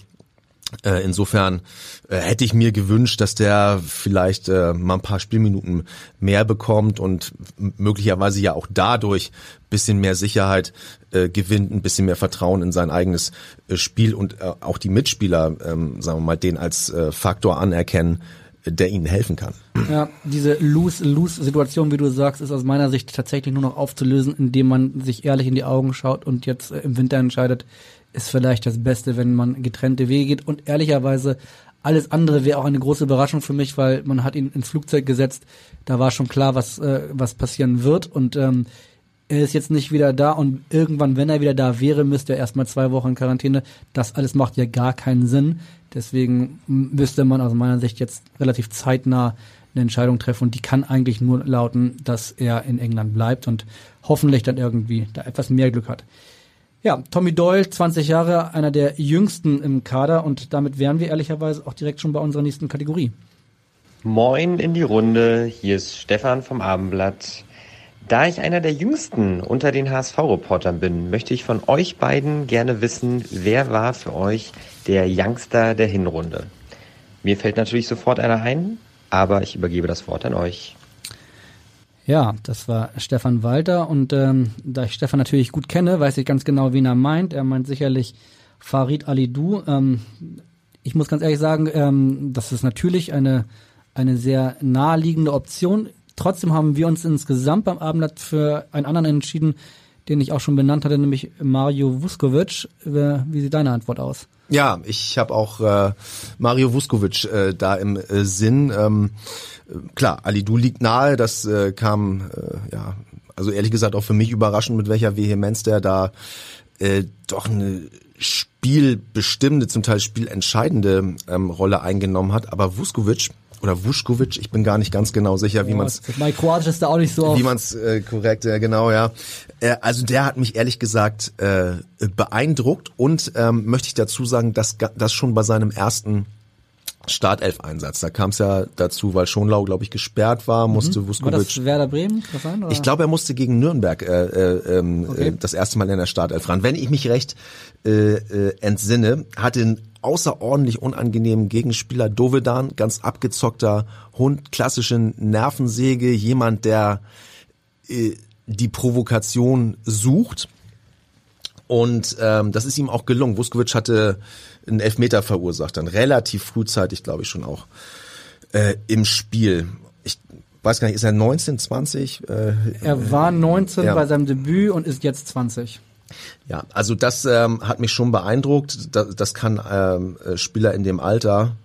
Äh, insofern äh, hätte ich mir gewünscht, dass der vielleicht äh, mal ein paar Spielminuten mehr bekommt und möglicherweise ja auch dadurch bisschen mehr Sicherheit gewinnt, ein bisschen mehr Vertrauen in sein eigenes Spiel und auch die Mitspieler, ähm, sagen wir mal, den als Faktor anerkennen, der ihnen helfen kann. Ja, diese Lose-Lose-Situation, wie du sagst, ist aus meiner Sicht tatsächlich nur noch aufzulösen, indem man sich ehrlich in die Augen schaut und jetzt im Winter entscheidet, ist vielleicht das Beste, wenn man getrennte Wege geht. Und ehrlicherweise, alles andere wäre auch eine große Überraschung für mich, weil man hat ihn ins Flugzeug gesetzt. Da war schon klar, was, äh, was passieren wird. Und ähm, er ist jetzt nicht wieder da und irgendwann, wenn er wieder da wäre, müsste er erstmal zwei Wochen in Quarantäne. Das alles macht ja gar keinen Sinn. Deswegen müsste man aus meiner Sicht jetzt relativ zeitnah eine Entscheidung treffen und die kann eigentlich nur lauten, dass er in England bleibt und hoffentlich dann irgendwie da etwas mehr Glück hat. Ja, Tommy Doyle, 20 Jahre, einer der jüngsten im Kader und damit wären wir ehrlicherweise auch direkt schon bei unserer nächsten Kategorie. Moin in die Runde, hier ist Stefan vom Abendblatt. Da ich einer der jüngsten unter den HSV-Reportern bin, möchte ich von euch beiden gerne wissen, wer war für euch der Youngster der Hinrunde? Mir fällt natürlich sofort einer ein, aber ich übergebe das Wort an euch. Ja, das war Stefan Walter und ähm, da ich Stefan natürlich gut kenne, weiß ich ganz genau, wen er meint. Er meint sicherlich Farid Alidou. Ähm, ich muss ganz ehrlich sagen, ähm, das ist natürlich eine, eine sehr naheliegende Option. Trotzdem haben wir uns insgesamt beim Abendblatt für einen anderen entschieden, den ich auch schon benannt hatte, nämlich Mario Vuskovic. Wie sieht deine Antwort aus? Ja, ich habe auch äh, Mario Vuskovic äh, da im äh, Sinn. Ähm, klar, Alidu liegt nahe, das äh, kam äh, ja, also ehrlich gesagt auch für mich überraschend, mit welcher Vehemenz der da äh, doch eine spielbestimmende, zum Teil spielentscheidende ähm, Rolle eingenommen hat. Aber Vuskovic oder Vuskovic, ich bin gar nicht ganz genau sicher, wie oh, man es. Mein Kroatisch ist da auch nicht so. Wie man es äh, korrekt, ja, genau, ja. Äh, also der hat mich ehrlich gesagt äh, beeindruckt und ähm, möchte ich dazu sagen, dass das schon bei seinem ersten Startelf-Einsatz. Da kam es ja dazu, weil Schonlau, glaube ich, gesperrt war, musste mhm. Vuskovic. War das Werder Bremen? Sein, oder? Ich glaube, er musste gegen Nürnberg äh, äh, ähm, okay. äh, das erste Mal in der Startelf ran. Wenn ich mich recht äh, äh, entsinne, hat den außerordentlich unangenehmen Gegenspieler Dovedan, ganz abgezockter Hund, klassische Nervensäge, jemand, der äh, die Provokation sucht. Und ähm, das ist ihm auch gelungen. Vuskovic hatte einen Elfmeter verursacht, dann relativ frühzeitig, glaube ich, schon auch äh, im Spiel. Ich weiß gar nicht, ist er 19, 20? Äh, er war 19 ja. bei seinem Debüt und ist jetzt 20. Ja, also das ähm, hat mich schon beeindruckt. Das, das kann ähm, äh, Spieler in dem Alter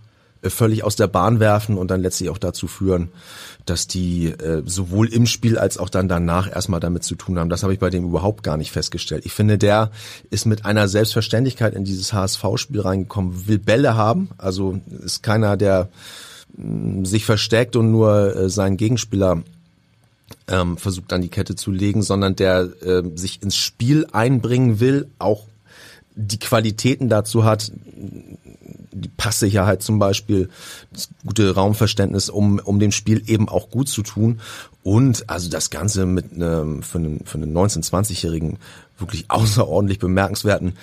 äh, völlig aus der Bahn werfen und dann letztlich auch dazu führen, dass die äh, sowohl im Spiel als auch dann danach erstmal damit zu tun haben. Das habe ich bei dem überhaupt gar nicht festgestellt. Ich finde, der ist mit einer Selbstverständlichkeit in dieses HSV-Spiel reingekommen, will Bälle haben, also ist keiner, der mm, sich versteckt und nur äh, seinen Gegenspieler ähm, versucht an die Kette zu legen, sondern der äh, sich ins Spiel einbringen will, auch die Qualitäten dazu hat, die Passsicherheit zum Beispiel, das gute Raumverständnis, um, um dem Spiel eben auch gut zu tun. Und also das Ganze mit einem, für einen, für einen 19-, 20-Jährigen wirklich außerordentlich bemerkenswerten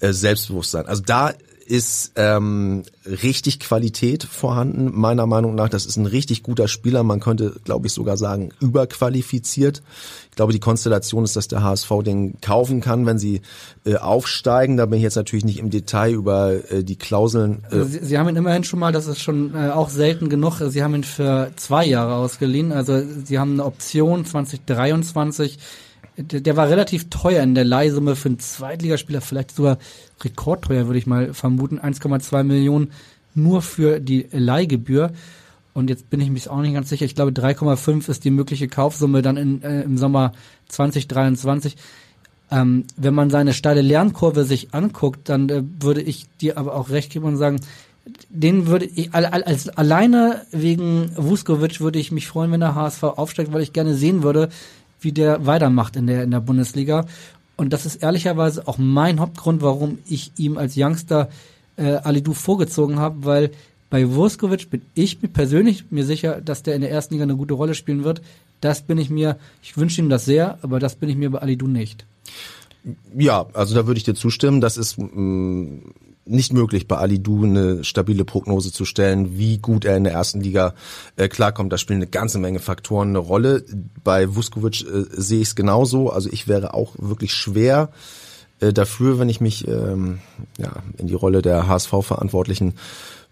äh, Selbstbewusstsein. Also da ist ähm, richtig Qualität vorhanden, meiner Meinung nach. Das ist ein richtig guter Spieler. Man könnte, glaube ich, sogar sagen, überqualifiziert. Ich glaube, die Konstellation ist, dass der HSV den kaufen kann, wenn sie äh, aufsteigen. Da bin ich jetzt natürlich nicht im Detail über äh, die Klauseln. Äh also sie, sie, haben ihn immerhin schon mal, das ist schon äh, auch selten genug, Sie haben ihn für zwei Jahre ausgeliehen. Also Sie haben eine Option 2023 der, war relativ teuer in der Leihsumme für einen Zweitligaspieler, vielleicht sogar rekordteuer, würde ich mal vermuten. 1,2 Millionen nur für die Leihgebühr. Und jetzt bin ich mich auch nicht ganz sicher. Ich glaube, 3,5 ist die mögliche Kaufsumme dann in, äh, im Sommer 2023. Ähm, wenn man seine steile Lernkurve sich anguckt, dann äh, würde ich dir aber auch recht geben und sagen, den würde ich als alleine wegen Vuskovic würde ich mich freuen, wenn der HSV aufsteigt, weil ich gerne sehen würde, wie der weitermacht in der, in der Bundesliga. Und das ist ehrlicherweise auch mein Hauptgrund, warum ich ihm als Youngster äh, Alidu vorgezogen habe, weil bei Vuskovic bin ich mir persönlich mir sicher, dass der in der ersten Liga eine gute Rolle spielen wird. Das bin ich mir, ich wünsche ihm das sehr, aber das bin ich mir bei Alidu nicht. Ja, also da würde ich dir zustimmen. Das ist mm, nicht möglich, bei Ali Du eine stabile Prognose zu stellen, wie gut er in der ersten Liga äh, klarkommt. Da spielen eine ganze Menge Faktoren eine Rolle. Bei Vuskovic äh, sehe ich es genauso. Also ich wäre auch wirklich schwer äh, dafür, wenn ich mich ähm, ja, in die Rolle der HSV-Verantwortlichen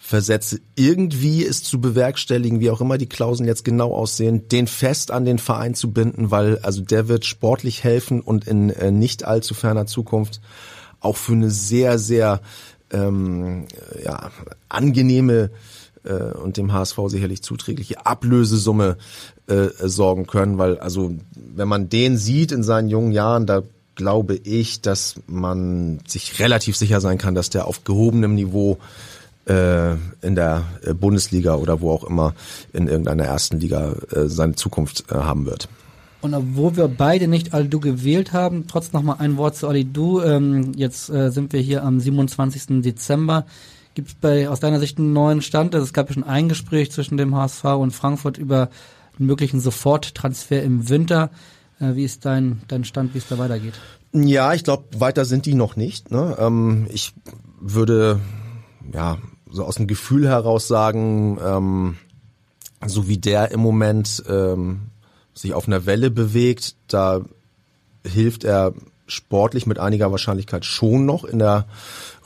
versetze, irgendwie ist zu bewerkstelligen, wie auch immer die Klauseln jetzt genau aussehen, den fest an den Verein zu binden, weil also der wird sportlich helfen und in äh, nicht allzu ferner Zukunft auch für eine sehr, sehr ähm, ja, angenehme äh, und dem HSV sicherlich zuträgliche Ablösesumme äh, sorgen können, weil also wenn man den sieht in seinen jungen Jahren, da glaube ich, dass man sich relativ sicher sein kann, dass der auf gehobenem Niveau in der äh, Bundesliga oder wo auch immer in irgendeiner ersten Liga äh, seine Zukunft äh, haben wird. Und obwohl wir beide nicht Alidu gewählt haben, trotzdem noch mal ein Wort zu Alidu. Ähm, jetzt äh, sind wir hier am 27. Dezember. Gibt es bei aus deiner Sicht einen neuen Stand? Also es gab ja schon ein Gespräch zwischen dem HSV und Frankfurt über einen möglichen Soforttransfer im Winter. Äh, wie ist dein, dein Stand, wie es da weitergeht? Ja, ich glaube, weiter sind die noch nicht. Ne? Ähm, ich würde ja so aus dem Gefühl heraus sagen, ähm, so wie der im Moment ähm, sich auf einer Welle bewegt, da hilft er sportlich mit einiger Wahrscheinlichkeit schon noch in der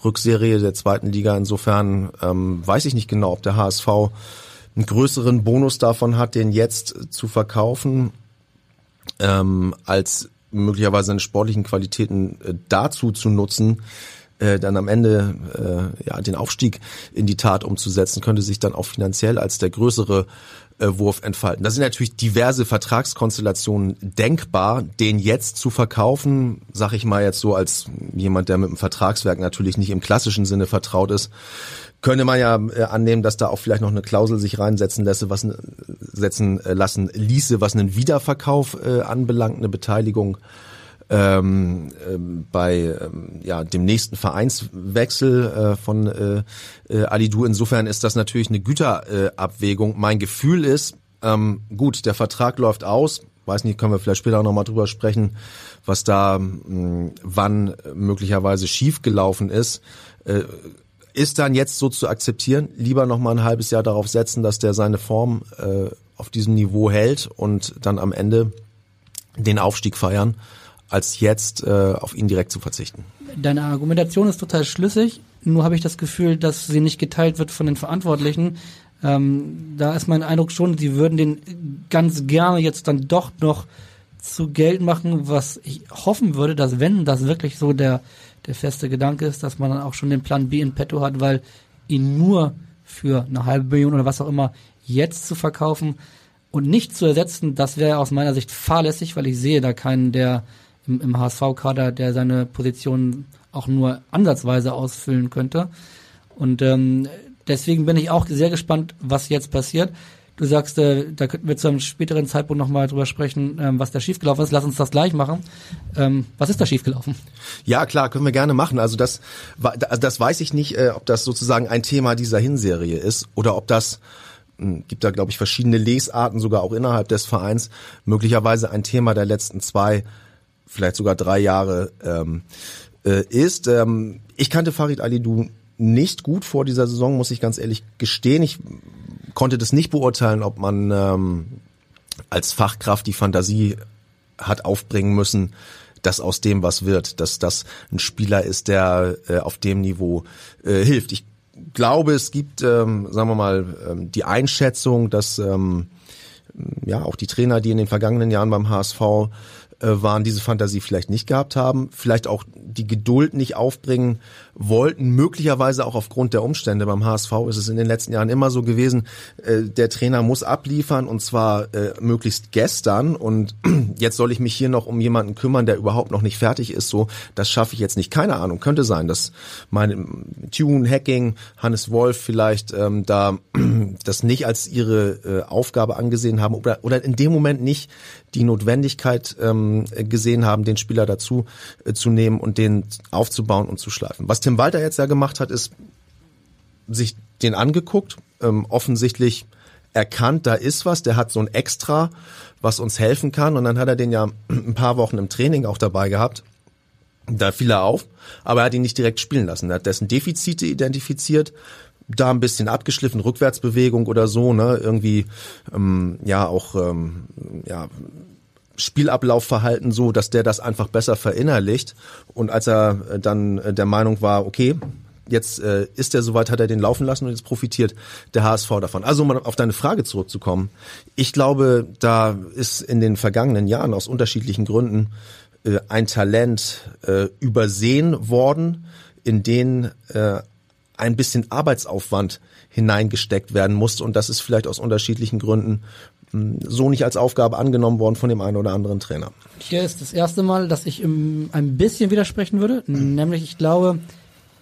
Rückserie der zweiten Liga. Insofern ähm, weiß ich nicht genau, ob der HSV einen größeren Bonus davon hat, den jetzt zu verkaufen, ähm, als möglicherweise seine sportlichen Qualitäten äh, dazu zu nutzen, äh, dann am Ende äh, ja den Aufstieg in die Tat umzusetzen, könnte sich dann auch finanziell als der größere äh, Wurf entfalten. Da sind natürlich diverse Vertragskonstellationen denkbar, den jetzt zu verkaufen, sag ich mal jetzt so als jemand, der mit dem Vertragswerk natürlich nicht im klassischen Sinne vertraut ist, könnte man ja äh, annehmen, dass da auch vielleicht noch eine Klausel sich reinsetzen lässt, was setzen äh, lassen ließe, was einen Wiederverkauf äh, anbelangt, eine Beteiligung ähm, ähm, bei ähm, ja, dem nächsten Vereinswechsel äh, von äh, äh, Alidu. Insofern ist das natürlich eine Güterabwägung. Mein Gefühl ist, ähm, gut, der Vertrag läuft aus. Weiß nicht, können wir vielleicht später auch nochmal drüber sprechen, was da mh, hm, wann möglicherweise schiefgelaufen ist. Äh, ist dann jetzt so zu akzeptieren, lieber nochmal ein halbes Jahr darauf setzen, dass der seine Form äh, auf diesem Niveau hält und dann am Ende den Aufstieg feiern als jetzt äh, auf ihn direkt zu verzichten. Deine Argumentation ist total schlüssig, nur habe ich das Gefühl, dass sie nicht geteilt wird von den Verantwortlichen. Ähm, da ist mein Eindruck schon, sie würden den ganz gerne jetzt dann doch noch zu Geld machen, was ich hoffen würde, dass wenn das wirklich so der, der feste Gedanke ist, dass man dann auch schon den Plan B in petto hat, weil ihn nur für eine halbe Million oder was auch immer jetzt zu verkaufen und nicht zu ersetzen, das wäre aus meiner Sicht fahrlässig, weil ich sehe da keinen, der im, im HSV-Kader, der seine Position auch nur ansatzweise ausfüllen könnte. Und ähm, deswegen bin ich auch sehr gespannt, was jetzt passiert. Du sagst, äh, da könnten wir zu einem späteren Zeitpunkt nochmal drüber sprechen, ähm, was da schiefgelaufen ist. Lass uns das gleich machen. Ähm, was ist da schiefgelaufen? Ja, klar, können wir gerne machen. Also das, also das weiß ich nicht, äh, ob das sozusagen ein Thema dieser Hinserie ist oder ob das hm, gibt da, glaube ich, verschiedene Lesarten, sogar auch innerhalb des Vereins, möglicherweise ein Thema der letzten zwei vielleicht sogar drei Jahre ähm, äh, ist. Ähm, ich kannte Farid Alidou nicht gut vor dieser Saison, muss ich ganz ehrlich gestehen. Ich konnte das nicht beurteilen, ob man ähm, als Fachkraft die Fantasie hat aufbringen müssen, dass aus dem was wird, dass das ein Spieler ist, der äh, auf dem Niveau äh, hilft. Ich glaube, es gibt, ähm, sagen wir mal, ähm, die Einschätzung, dass ähm, ja auch die Trainer, die in den vergangenen Jahren beim HSV waren, diese Fantasie vielleicht nicht gehabt haben, vielleicht auch die Geduld nicht aufbringen wollten, möglicherweise auch aufgrund der Umstände. Beim HSV ist es in den letzten Jahren immer so gewesen, äh, der Trainer muss abliefern und zwar äh, möglichst gestern und jetzt soll ich mich hier noch um jemanden kümmern, der überhaupt noch nicht fertig ist, so, das schaffe ich jetzt nicht. Keine Ahnung, könnte sein, dass meine Tune, Hacking, Hannes Wolf vielleicht ähm, da das nicht als ihre äh, Aufgabe angesehen haben oder, oder in dem Moment nicht die Notwendigkeit ähm, gesehen haben, den Spieler dazu äh, zu nehmen und den aufzubauen und zu schleifen. Was Tim Walter jetzt ja gemacht hat, ist sich den angeguckt, ähm, offensichtlich erkannt, da ist was, der hat so ein Extra, was uns helfen kann und dann hat er den ja ein paar Wochen im Training auch dabei gehabt. Da fiel er auf, aber er hat ihn nicht direkt spielen lassen. Er hat dessen Defizite identifiziert, da ein bisschen abgeschliffen, Rückwärtsbewegung oder so, ne, irgendwie ähm, ja auch ähm, ja Spielablaufverhalten so, dass der das einfach besser verinnerlicht. Und als er äh, dann äh, der Meinung war, okay, jetzt äh, ist er soweit, hat er den laufen lassen und jetzt profitiert der HSV davon. Also um auf deine Frage zurückzukommen, ich glaube, da ist in den vergangenen Jahren aus unterschiedlichen Gründen äh, ein Talent äh, übersehen worden, in den äh, ein bisschen Arbeitsaufwand hineingesteckt werden musste und das ist vielleicht aus unterschiedlichen Gründen so nicht als Aufgabe angenommen worden von dem einen oder anderen Trainer. Hier ist das erste Mal, dass ich ein bisschen widersprechen würde, nämlich ich glaube,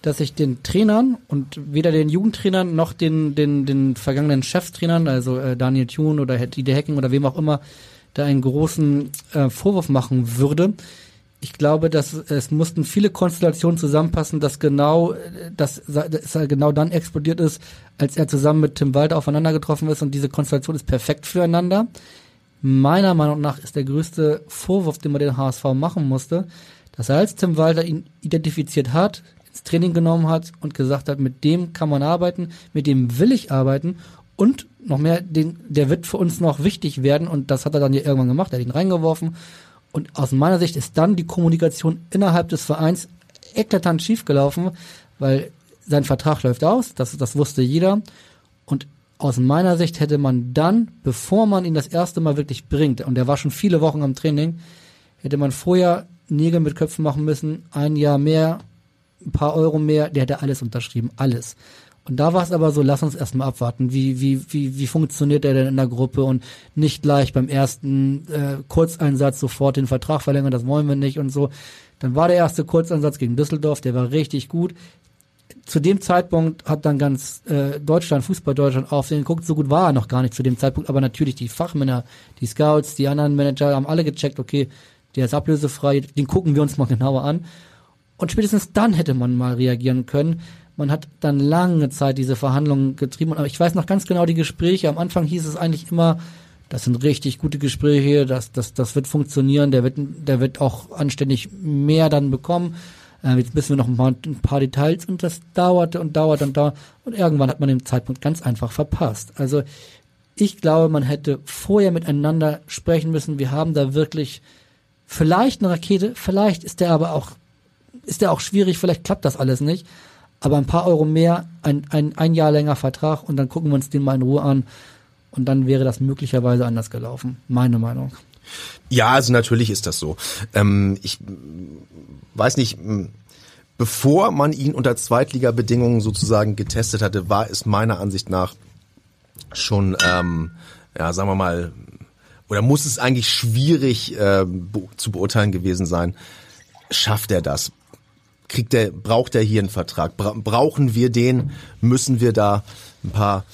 dass ich den Trainern und weder den Jugendtrainern noch den, den, den vergangenen Cheftrainern, also äh, Daniel Thune oder Dieter Hecking oder wem auch immer, da einen großen äh, Vorwurf machen würde. Ich glaube, dass es mussten viele Konstellationen zusammenpassen, dass genau, dass, dass er genau dann explodiert ist, als er zusammen mit Tim Walter aufeinander getroffen ist. Und diese Konstellation ist perfekt füreinander. Meiner Meinung nach ist der größte Vorwurf, den man den HSV machen musste, dass er als Tim Walter ihn identifiziert hat, ins Training genommen hat und gesagt hat, mit dem kann man arbeiten, mit dem will ich arbeiten und noch mehr, den, der wird für uns noch wichtig werden. Und das hat er dann ja irgendwann gemacht, er hat ihn reingeworfen und aus meiner Sicht ist dann die Kommunikation innerhalb des Vereins eklatant schiefgelaufen, weil sein Vertrag läuft aus, das, das wusste jeder. Und aus meiner Sicht hätte man dann, bevor man ihn das erste Mal wirklich bringt, und er war schon viele Wochen am Training, hätte man vorher Nägel mit Köpfen machen müssen, ein Jahr mehr, ein paar Euro mehr, der hätte alles unterschrieben, alles. Und da war es aber so, lass uns erstmal abwarten, wie, wie, wie, wie funktioniert er denn in der Gruppe und nicht gleich beim ersten äh, Kurzeinsatz sofort den Vertrag verlängern, das wollen wir nicht und so. Dann war der erste Kurzeinsatz gegen Düsseldorf, der war richtig gut. Zu dem Zeitpunkt hat dann ganz äh, Deutschland, Fußball Deutschland auf den geguckt, so gut war er noch gar nicht zu dem Zeitpunkt, aber natürlich die Fachmänner, die Scouts, die anderen Manager haben alle gecheckt, okay, der ist ablösefrei, den gucken wir uns mal genauer an. Und spätestens dann hätte man mal reagieren können. Man hat dann lange Zeit diese Verhandlungen getrieben. Aber ich weiß noch ganz genau die Gespräche. Am Anfang hieß es eigentlich immer, das sind richtig gute Gespräche, das, das, das wird funktionieren, der wird, der wird auch anständig mehr dann bekommen. Äh, jetzt wissen wir noch ein paar, ein paar Details und das dauerte und dauerte und dauerte. Und irgendwann hat man den Zeitpunkt ganz einfach verpasst. Also ich glaube, man hätte vorher miteinander sprechen müssen. Wir haben da wirklich vielleicht eine Rakete, vielleicht ist der aber auch, ist der auch schwierig, vielleicht klappt das alles nicht aber ein paar Euro mehr, ein, ein, ein Jahr länger Vertrag und dann gucken wir uns den mal in Ruhe an und dann wäre das möglicherweise anders gelaufen. Meine Meinung. Ja, also natürlich ist das so. Ähm, ich weiß nicht, bevor man ihn unter Zweitliga-Bedingungen sozusagen getestet hatte, war es meiner Ansicht nach schon, ähm, ja, sagen wir mal, oder muss es eigentlich schwierig äh, zu beurteilen gewesen sein, schafft er das? Kriegt der, braucht er hier einen Vertrag? Bra brauchen wir den? Müssen wir da ein paar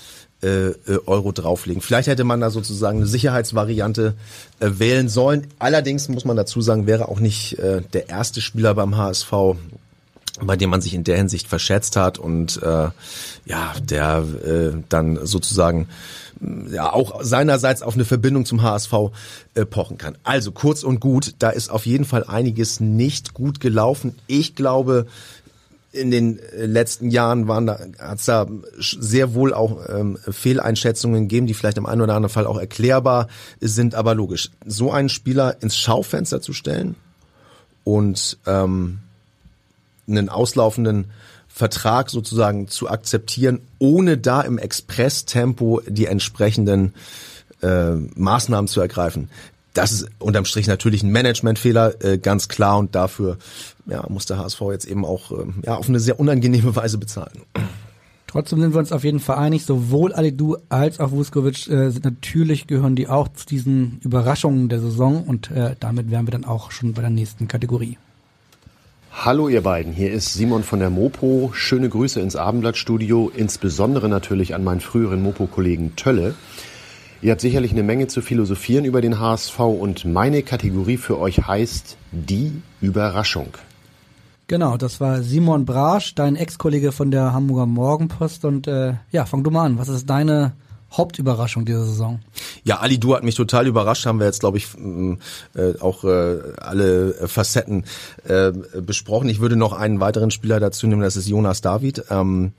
äh, äh, Euro drauflegen? Vielleicht hätte man da sozusagen eine Sicherheitsvariante äh, wählen sollen. Allerdings muss man dazu sagen, wäre auch nicht äh, der erste Spieler beim HSV, bei dem man sich in der Hinsicht verschätzt hat und äh, ja, der äh, dann sozusagen ja auch seinerseits auf eine Verbindung zum HSV äh, pochen kann. Also kurz und gut, da ist auf jeden Fall einiges nicht gut gelaufen. Ich glaube, in den äh, letzten Jahren waren da hat's da sehr wohl auch ähm, Fehleinschätzungen gegeben, die vielleicht im einen oder anderen Fall auch erklärbar sind, aber logisch. So einen Spieler ins Schaufenster zu stellen und ähm, einen auslaufenden Vertrag sozusagen zu akzeptieren, ohne da im Expresstempo die entsprechenden äh, Maßnahmen zu ergreifen. Das ist unterm Strich natürlich ein Managementfehler, äh, ganz klar, und dafür ja, muss der HSV jetzt eben auch äh, ja, auf eine sehr unangenehme Weise bezahlen. Trotzdem sind wir uns auf jeden Fall einig, sowohl Alidu als auch Vuskovic äh, sind natürlich gehören die auch zu diesen Überraschungen der Saison und äh, damit wären wir dann auch schon bei der nächsten Kategorie. Hallo ihr beiden, hier ist Simon von der Mopo. Schöne Grüße ins Abendblattstudio, insbesondere natürlich an meinen früheren Mopo-Kollegen Tölle. Ihr habt sicherlich eine Menge zu philosophieren über den HSV und meine Kategorie für euch heißt die Überraschung. Genau, das war Simon Brasch, dein Ex-Kollege von der Hamburger Morgenpost und äh, ja, fang du mal an. Was ist deine Hauptüberraschung dieser Saison? Ja, Ali Du hat mich total überrascht, haben wir jetzt, glaube ich, äh, auch äh, alle Facetten äh, besprochen. Ich würde noch einen weiteren Spieler dazu nehmen, das ist Jonas David. Ähm,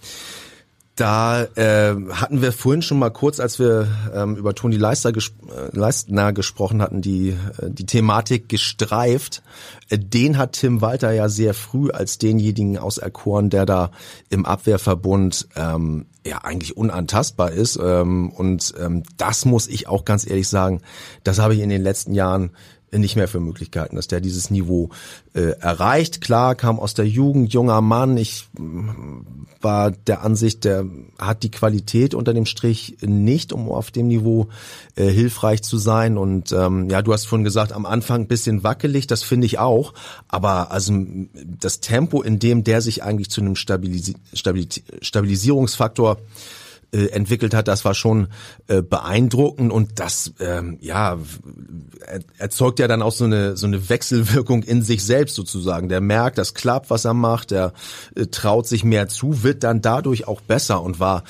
da äh, hatten wir vorhin schon mal kurz, als wir ähm, über Toni Leister ges äh, Leistner gesprochen hatten, die, äh, die Thematik gestreift. Äh, den hat Tim Walter ja sehr früh als denjenigen auserkoren, der da im Abwehrverbund ähm, ja eigentlich unantastbar ist. Ähm, und ähm, das muss ich auch ganz ehrlich sagen, das habe ich in den letzten Jahren nicht mehr für Möglichkeiten, dass der dieses Niveau äh, erreicht. Klar, kam aus der Jugend, junger Mann. Ich mm, war der Ansicht, der hat die Qualität unter dem Strich nicht, um auf dem Niveau äh, hilfreich zu sein. Und ähm, ja, du hast vorhin gesagt, am Anfang bisschen wackelig, das finde ich auch. Aber also das Tempo, in dem der sich eigentlich zu einem Stabilis Stabilis Stabilisierungsfaktor äh, entwickelt hat, das war schon äh, beeindruckend und das ähm, ja erzeugt ja dann auch so eine so eine Wechselwirkung in sich selbst sozusagen. Der merkt, das klappt, was er macht, der äh, traut sich mehr zu, wird dann dadurch auch besser und war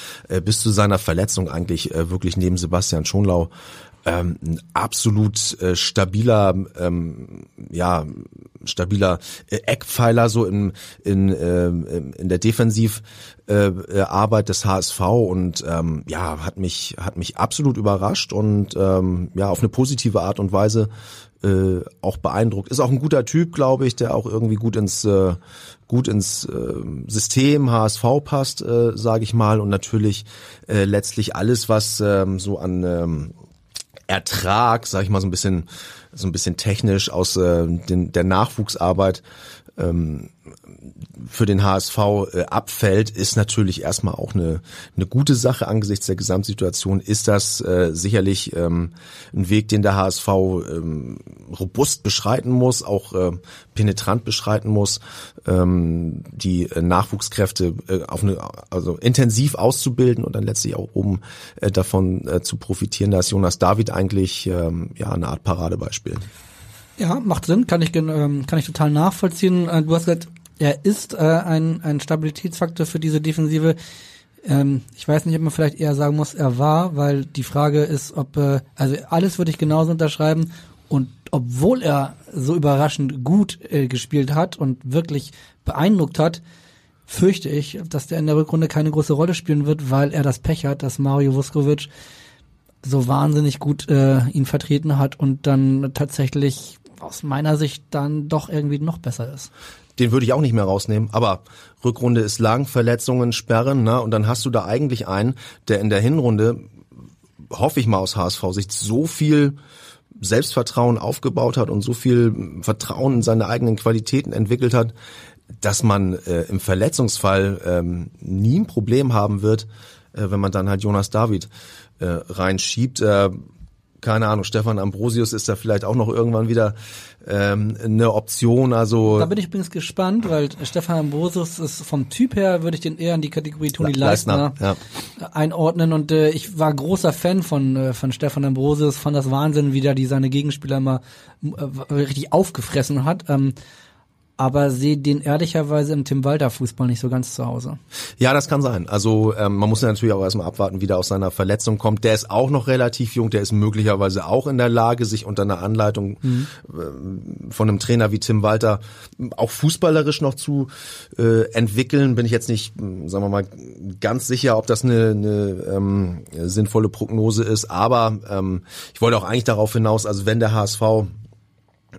bis zu seiner Verletzung eigentlich wirklich neben Sebastian Schonlau ähm, ein absolut äh, stabiler, ähm, ja, stabiler äh, Eckpfeiler so in, in, äh, in der Defensivarbeit äh, Arbeit des HSV und ähm, ja, hat mich, hat mich absolut überrascht und ähm, ja, auf eine positive Art und Weise äh, auch beeindruckt. Ist auch ein guter Typ, glaube ich, der auch irgendwie gut ins äh, gut ins äh, System HSV passt, äh, sage ich mal, und natürlich äh, letztlich alles, was ähm, so an ähm, Ertrag, sag ich mal so ein bisschen so ein bisschen technisch aus äh, den, der Nachwuchsarbeit ähm, für den HSV äh, abfällt, ist natürlich erstmal auch eine, eine gute Sache angesichts der Gesamtsituation. Ist das äh, sicherlich ähm, ein Weg, den der HSV ähm, robust beschreiten muss, auch äh, penetrant beschreiten muss, ähm, die äh, Nachwuchskräfte äh, auf eine, also intensiv auszubilden und dann letztlich auch um äh, davon äh, zu profitieren. Da ist Jonas David eigentlich ähm, ja eine Art Paradebeispiel. Ja, macht Sinn, kann ich ähm, kann ich total nachvollziehen. Äh, du hast gesagt, er ist äh, ein, ein Stabilitätsfaktor für diese Defensive. Ähm, ich weiß nicht, ob man vielleicht eher sagen muss, er war, weil die Frage ist, ob, äh, also alles würde ich genauso unterschreiben und obwohl er so überraschend gut äh, gespielt hat und wirklich beeindruckt hat, fürchte ich, dass der in der Rückrunde keine große Rolle spielen wird, weil er das Pech hat, dass Mario Vuskovic so wahnsinnig gut äh, ihn vertreten hat und dann tatsächlich aus meiner Sicht dann doch irgendwie noch besser ist den würde ich auch nicht mehr rausnehmen. Aber Rückrunde ist lang, Verletzungen, Sperren, ne? Und dann hast du da eigentlich einen, der in der Hinrunde, hoffe ich mal aus HSV-Sicht, so viel Selbstvertrauen aufgebaut hat und so viel Vertrauen in seine eigenen Qualitäten entwickelt hat, dass man äh, im Verletzungsfall ähm, nie ein Problem haben wird, äh, wenn man dann halt Jonas David äh, reinschiebt. Äh, keine Ahnung, Stefan Ambrosius ist da vielleicht auch noch irgendwann wieder ähm, eine Option. Also da bin ich übrigens gespannt, weil Stefan Ambrosius ist vom Typ her würde ich den eher in die Kategorie Toni Leistner, Leistner ja. einordnen und äh, ich war großer Fan von äh, von Stefan Ambrosius, fand das Wahnsinn, wie der die seine Gegenspieler mal äh, richtig aufgefressen hat. Ähm, aber sehe den ehrlicherweise im Tim Walter Fußball nicht so ganz zu Hause. Ja, das kann sein. Also ähm, man muss natürlich auch erstmal abwarten, wie der aus seiner Verletzung kommt. Der ist auch noch relativ jung, der ist möglicherweise auch in der Lage, sich unter einer Anleitung mhm. äh, von einem Trainer wie Tim Walter auch fußballerisch noch zu äh, entwickeln. Bin ich jetzt nicht, sagen wir mal, ganz sicher, ob das eine, eine ähm, sinnvolle Prognose ist. Aber ähm, ich wollte auch eigentlich darauf hinaus, also wenn der HSV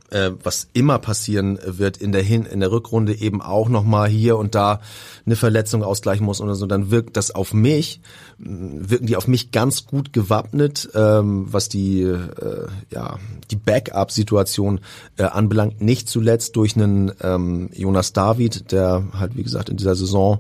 äh, was immer passieren wird in der Hin in der Rückrunde eben auch noch mal hier und da eine Verletzung ausgleichen muss oder so, dann wirkt das auf mich wirken die auf mich ganz gut gewappnet, ähm, was die äh, ja die Backup-Situation äh, anbelangt. Nicht zuletzt durch einen ähm, Jonas David, der halt wie gesagt in dieser Saison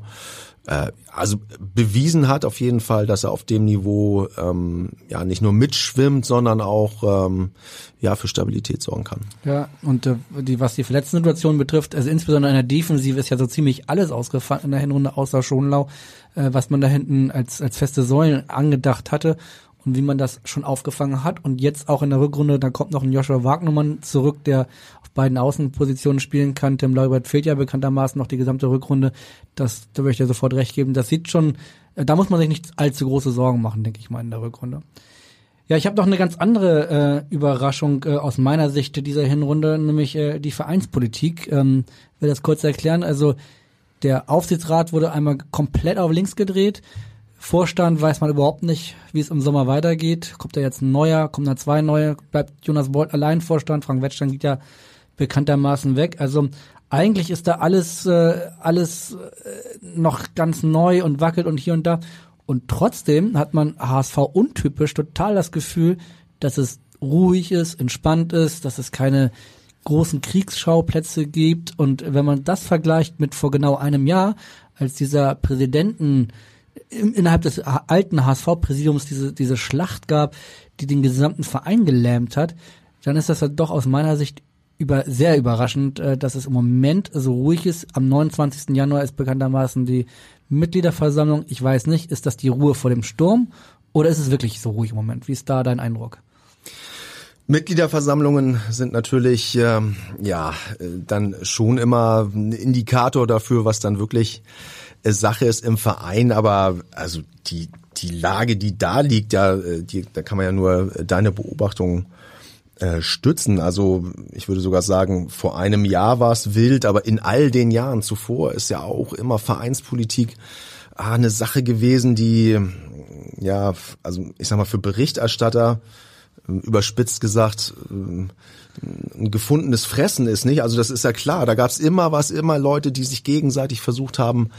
also bewiesen hat auf jeden Fall, dass er auf dem Niveau ähm, ja nicht nur mitschwimmt, sondern auch ähm, ja für Stabilität sorgen kann. Ja, und äh, die, was die verletzten Situationen betrifft, also insbesondere in der Defensive ist ja so ziemlich alles ausgefallen in der Hinrunde, außer Schonlau, äh, was man da hinten als, als feste Säulen angedacht hatte und wie man das schon aufgefangen hat. Und jetzt auch in der Rückrunde, da kommt noch ein Joshua Wagnermann zurück, der beiden Außenpositionen spielen kann. Tim Laubert fehlt ja bekanntermaßen noch die gesamte Rückrunde. Das, da würde ich dir sofort recht geben. Das sieht schon, äh, da muss man sich nicht allzu große Sorgen machen, denke ich mal, in der Rückrunde. Ja, ich habe noch eine ganz andere äh, Überraschung äh, aus meiner Sicht dieser Hinrunde, nämlich äh, die Vereinspolitik. Ähm, will das kurz erklären. Also der Aufsichtsrat wurde einmal komplett auf links gedreht. Vorstand weiß man überhaupt nicht, wie es im Sommer weitergeht. Kommt da jetzt ein neuer, kommen da zwei neue, bleibt Jonas Bolt allein Vorstand, Frank Wettstein geht ja bekanntermaßen weg. Also eigentlich ist da alles, äh, alles äh, noch ganz neu und wackelt und hier und da. Und trotzdem hat man HSV untypisch total das Gefühl, dass es ruhig ist, entspannt ist, dass es keine großen Kriegsschauplätze gibt. Und wenn man das vergleicht mit vor genau einem Jahr, als dieser Präsidenten innerhalb des alten HSV-Präsidiums diese, diese Schlacht gab, die den gesamten Verein gelähmt hat, dann ist das halt doch aus meiner Sicht über, sehr überraschend, äh, dass es im Moment so ruhig ist. Am 29. Januar ist bekanntermaßen die Mitgliederversammlung, ich weiß nicht, ist das die Ruhe vor dem Sturm oder ist es wirklich so ruhig im Moment? Wie ist da dein Eindruck? Mitgliederversammlungen sind natürlich ähm, ja äh, dann schon immer ein Indikator dafür, was dann wirklich äh, Sache ist im Verein. Aber also die die Lage, die da liegt, ja, äh, die, da kann man ja nur deine Beobachtung äh, stützen. Also ich würde sogar sagen, vor einem Jahr war es wild, aber in all den Jahren zuvor ist ja auch immer Vereinspolitik ah, eine Sache gewesen, die ja, also ich sag mal für Berichterstatter überspitzt gesagt ein gefundenes Fressen ist, nicht? Also das ist ja klar, da gab's immer was, immer Leute, die sich gegenseitig versucht haben,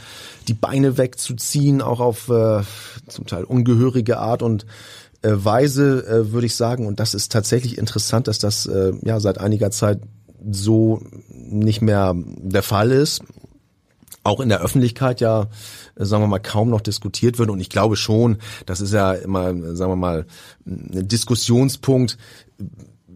die Beine wegzuziehen, auch auf äh, zum Teil ungehörige Art und äh, Weise, äh, würde ich sagen. Und das ist tatsächlich interessant, dass das äh, ja seit einiger Zeit so nicht mehr der Fall ist. Auch in der Öffentlichkeit ja äh, sagen wir mal, kaum noch diskutiert wird. Und ich glaube schon, das ist ja immer, sagen wir mal, ein Diskussionspunkt,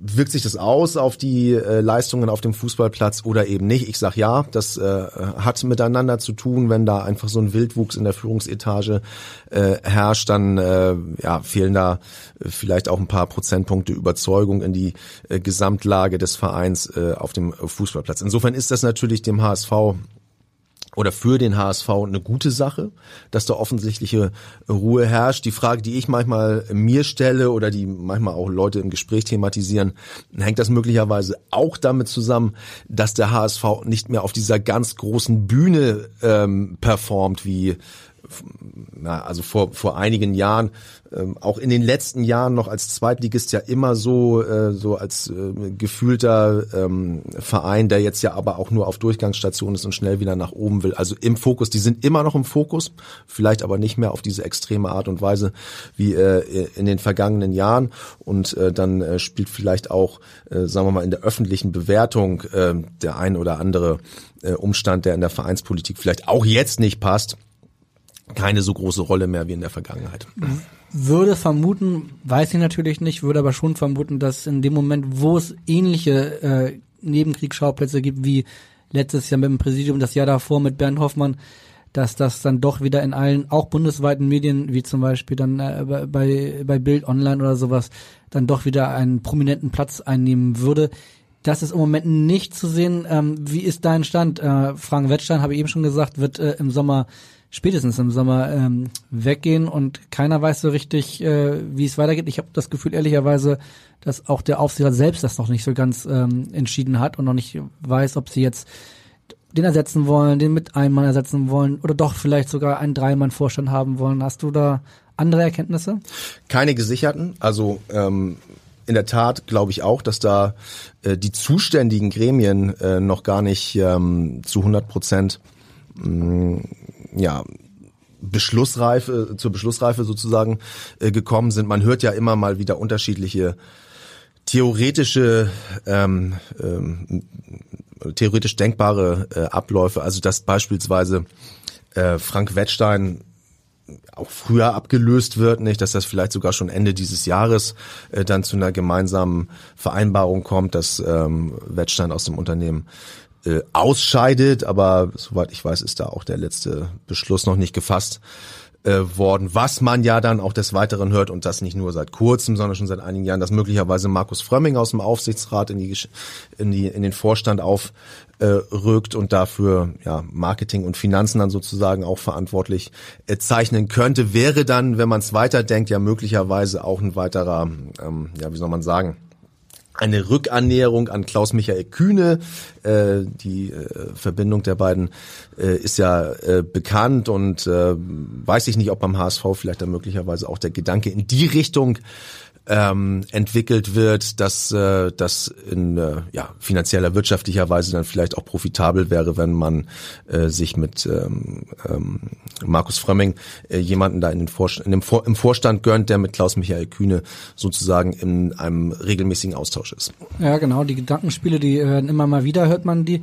wirkt sich das aus auf die äh, Leistungen auf dem Fußballplatz oder eben nicht? Ich sag ja, das äh, hat miteinander zu tun, wenn da einfach so ein Wildwuchs in der Führungsetage äh, herrscht, dann äh, ja, fehlen da vielleicht auch ein paar Prozentpunkte Überzeugung in die äh, Gesamtlage des Vereins äh, auf dem Fußballplatz. Insofern ist das natürlich dem HSV oder für den HSV eine gute Sache, dass da offensichtliche Ruhe herrscht. Die Frage, die ich manchmal mir stelle oder die manchmal auch Leute im Gespräch thematisieren, hängt das möglicherweise auch damit zusammen, dass der HSV nicht mehr auf dieser ganz großen Bühne ähm, performt wie na, also vor, vor einigen Jahren, ähm, auch in den letzten Jahren noch als Zweitligist ja immer so, äh, so als äh, gefühlter ähm, Verein, der jetzt ja aber auch nur auf Durchgangsstation ist und schnell wieder nach oben will. Also im Fokus, die sind immer noch im Fokus, vielleicht aber nicht mehr auf diese extreme Art und Weise wie äh, in den vergangenen Jahren. Und äh, dann äh, spielt vielleicht auch, äh, sagen wir mal, in der öffentlichen Bewertung äh, der ein oder andere äh, Umstand, der in der Vereinspolitik vielleicht auch jetzt nicht passt, keine so große Rolle mehr wie in der Vergangenheit. Würde vermuten, weiß ich natürlich nicht, würde aber schon vermuten, dass in dem Moment, wo es ähnliche äh, Nebenkriegsschauplätze gibt wie letztes Jahr mit dem Präsidium, das Jahr davor mit Bernd Hoffmann, dass das dann doch wieder in allen, auch bundesweiten Medien, wie zum Beispiel dann äh, bei, bei Bild Online oder sowas, dann doch wieder einen prominenten Platz einnehmen würde. Das ist im Moment nicht zu sehen. Ähm, wie ist dein Stand? Äh, Frank Wettstein, habe ich eben schon gesagt, wird äh, im Sommer spätestens im Sommer ähm, weggehen und keiner weiß so richtig, äh, wie es weitergeht. Ich habe das Gefühl ehrlicherweise, dass auch der Aufsichtsrat selbst das noch nicht so ganz ähm, entschieden hat und noch nicht weiß, ob sie jetzt den ersetzen wollen, den mit einem Mann ersetzen wollen oder doch vielleicht sogar einen Dreimann-Vorstand haben wollen. Hast du da andere Erkenntnisse? Keine gesicherten. Also ähm, in der Tat glaube ich auch, dass da äh, die zuständigen Gremien äh, noch gar nicht ähm, zu 100 Prozent mm, ja, Beschlussreife, zur Beschlussreife sozusagen äh, gekommen sind. Man hört ja immer mal wieder unterschiedliche theoretische, ähm, ähm, theoretisch denkbare äh, Abläufe. Also dass beispielsweise äh, Frank Wettstein auch früher abgelöst wird, nicht, dass das vielleicht sogar schon Ende dieses Jahres äh, dann zu einer gemeinsamen Vereinbarung kommt, dass ähm, Wettstein aus dem Unternehmen äh, ausscheidet, aber soweit ich weiß, ist da auch der letzte Beschluss noch nicht gefasst äh, worden, was man ja dann auch des Weiteren hört und das nicht nur seit kurzem, sondern schon seit einigen Jahren, dass möglicherweise Markus Frömming aus dem Aufsichtsrat in die in die in den Vorstand aufrückt äh, und dafür ja Marketing und Finanzen dann sozusagen auch verantwortlich äh, zeichnen könnte, wäre dann, wenn man es weiterdenkt, ja möglicherweise auch ein weiterer, ähm, ja wie soll man sagen, eine Rückannäherung an Klaus-Michael Kühne. Äh, die äh, Verbindung der beiden äh, ist ja äh, bekannt und äh, weiß ich nicht, ob beim HSV vielleicht dann möglicherweise auch der Gedanke in die Richtung ähm, entwickelt wird, dass äh, das in äh, ja, finanzieller, wirtschaftlicher Weise dann vielleicht auch profitabel wäre, wenn man äh, sich mit ähm, ähm, Markus Frömming äh, jemanden da in den Vorstand, in dem Vor im Vorstand gönnt, der mit Klaus-Michael Kühne sozusagen in einem regelmäßigen Austausch ist. Ja, genau, die Gedankenspiele, die hören immer mal wieder, hört man die.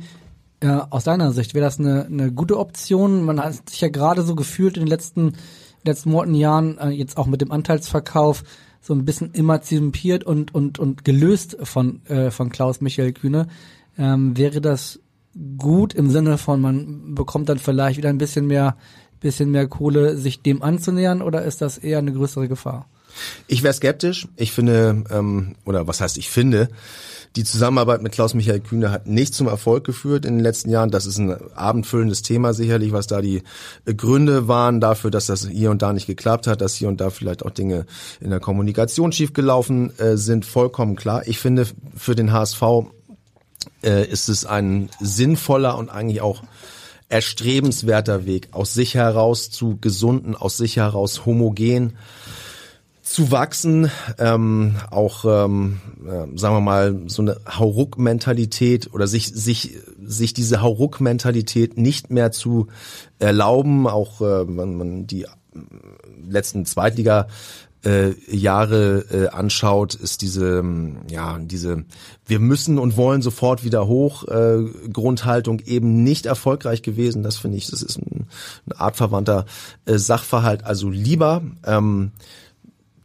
Äh, aus deiner Sicht wäre das eine, eine gute Option? Man hat sich ja gerade so gefühlt in den letzten letzten Monaten Jahren, äh, jetzt auch mit dem Anteilsverkauf, so ein bisschen emanzipiert und und und gelöst von äh, von Klaus Michael Kühne. Ähm, wäre das gut im Sinne von, man bekommt dann vielleicht wieder ein bisschen mehr, bisschen mehr Kohle, sich dem anzunähern, oder ist das eher eine größere Gefahr? Ich wäre skeptisch. Ich finde, ähm, oder was heißt ich finde, die Zusammenarbeit mit Klaus-Michael Kühne hat nicht zum Erfolg geführt in den letzten Jahren. Das ist ein abendfüllendes Thema sicherlich, was da die Gründe waren dafür, dass das hier und da nicht geklappt hat, dass hier und da vielleicht auch Dinge in der Kommunikation schiefgelaufen äh, sind, vollkommen klar. Ich finde, für den HSV äh, ist es ein sinnvoller und eigentlich auch erstrebenswerter Weg, aus sich heraus zu gesunden, aus sich heraus homogen zu wachsen, ähm, auch ähm, äh, sagen wir mal so eine Hauruck-Mentalität oder sich sich sich diese Hauruck-Mentalität nicht mehr zu erlauben, auch äh, wenn man die letzten Zweitliga äh, Jahre äh, anschaut, ist diese ja diese wir müssen und wollen sofort wieder hoch äh, Grundhaltung eben nicht erfolgreich gewesen. Das finde ich, das ist ein, ein artverwandter äh, Sachverhalt. Also lieber ähm,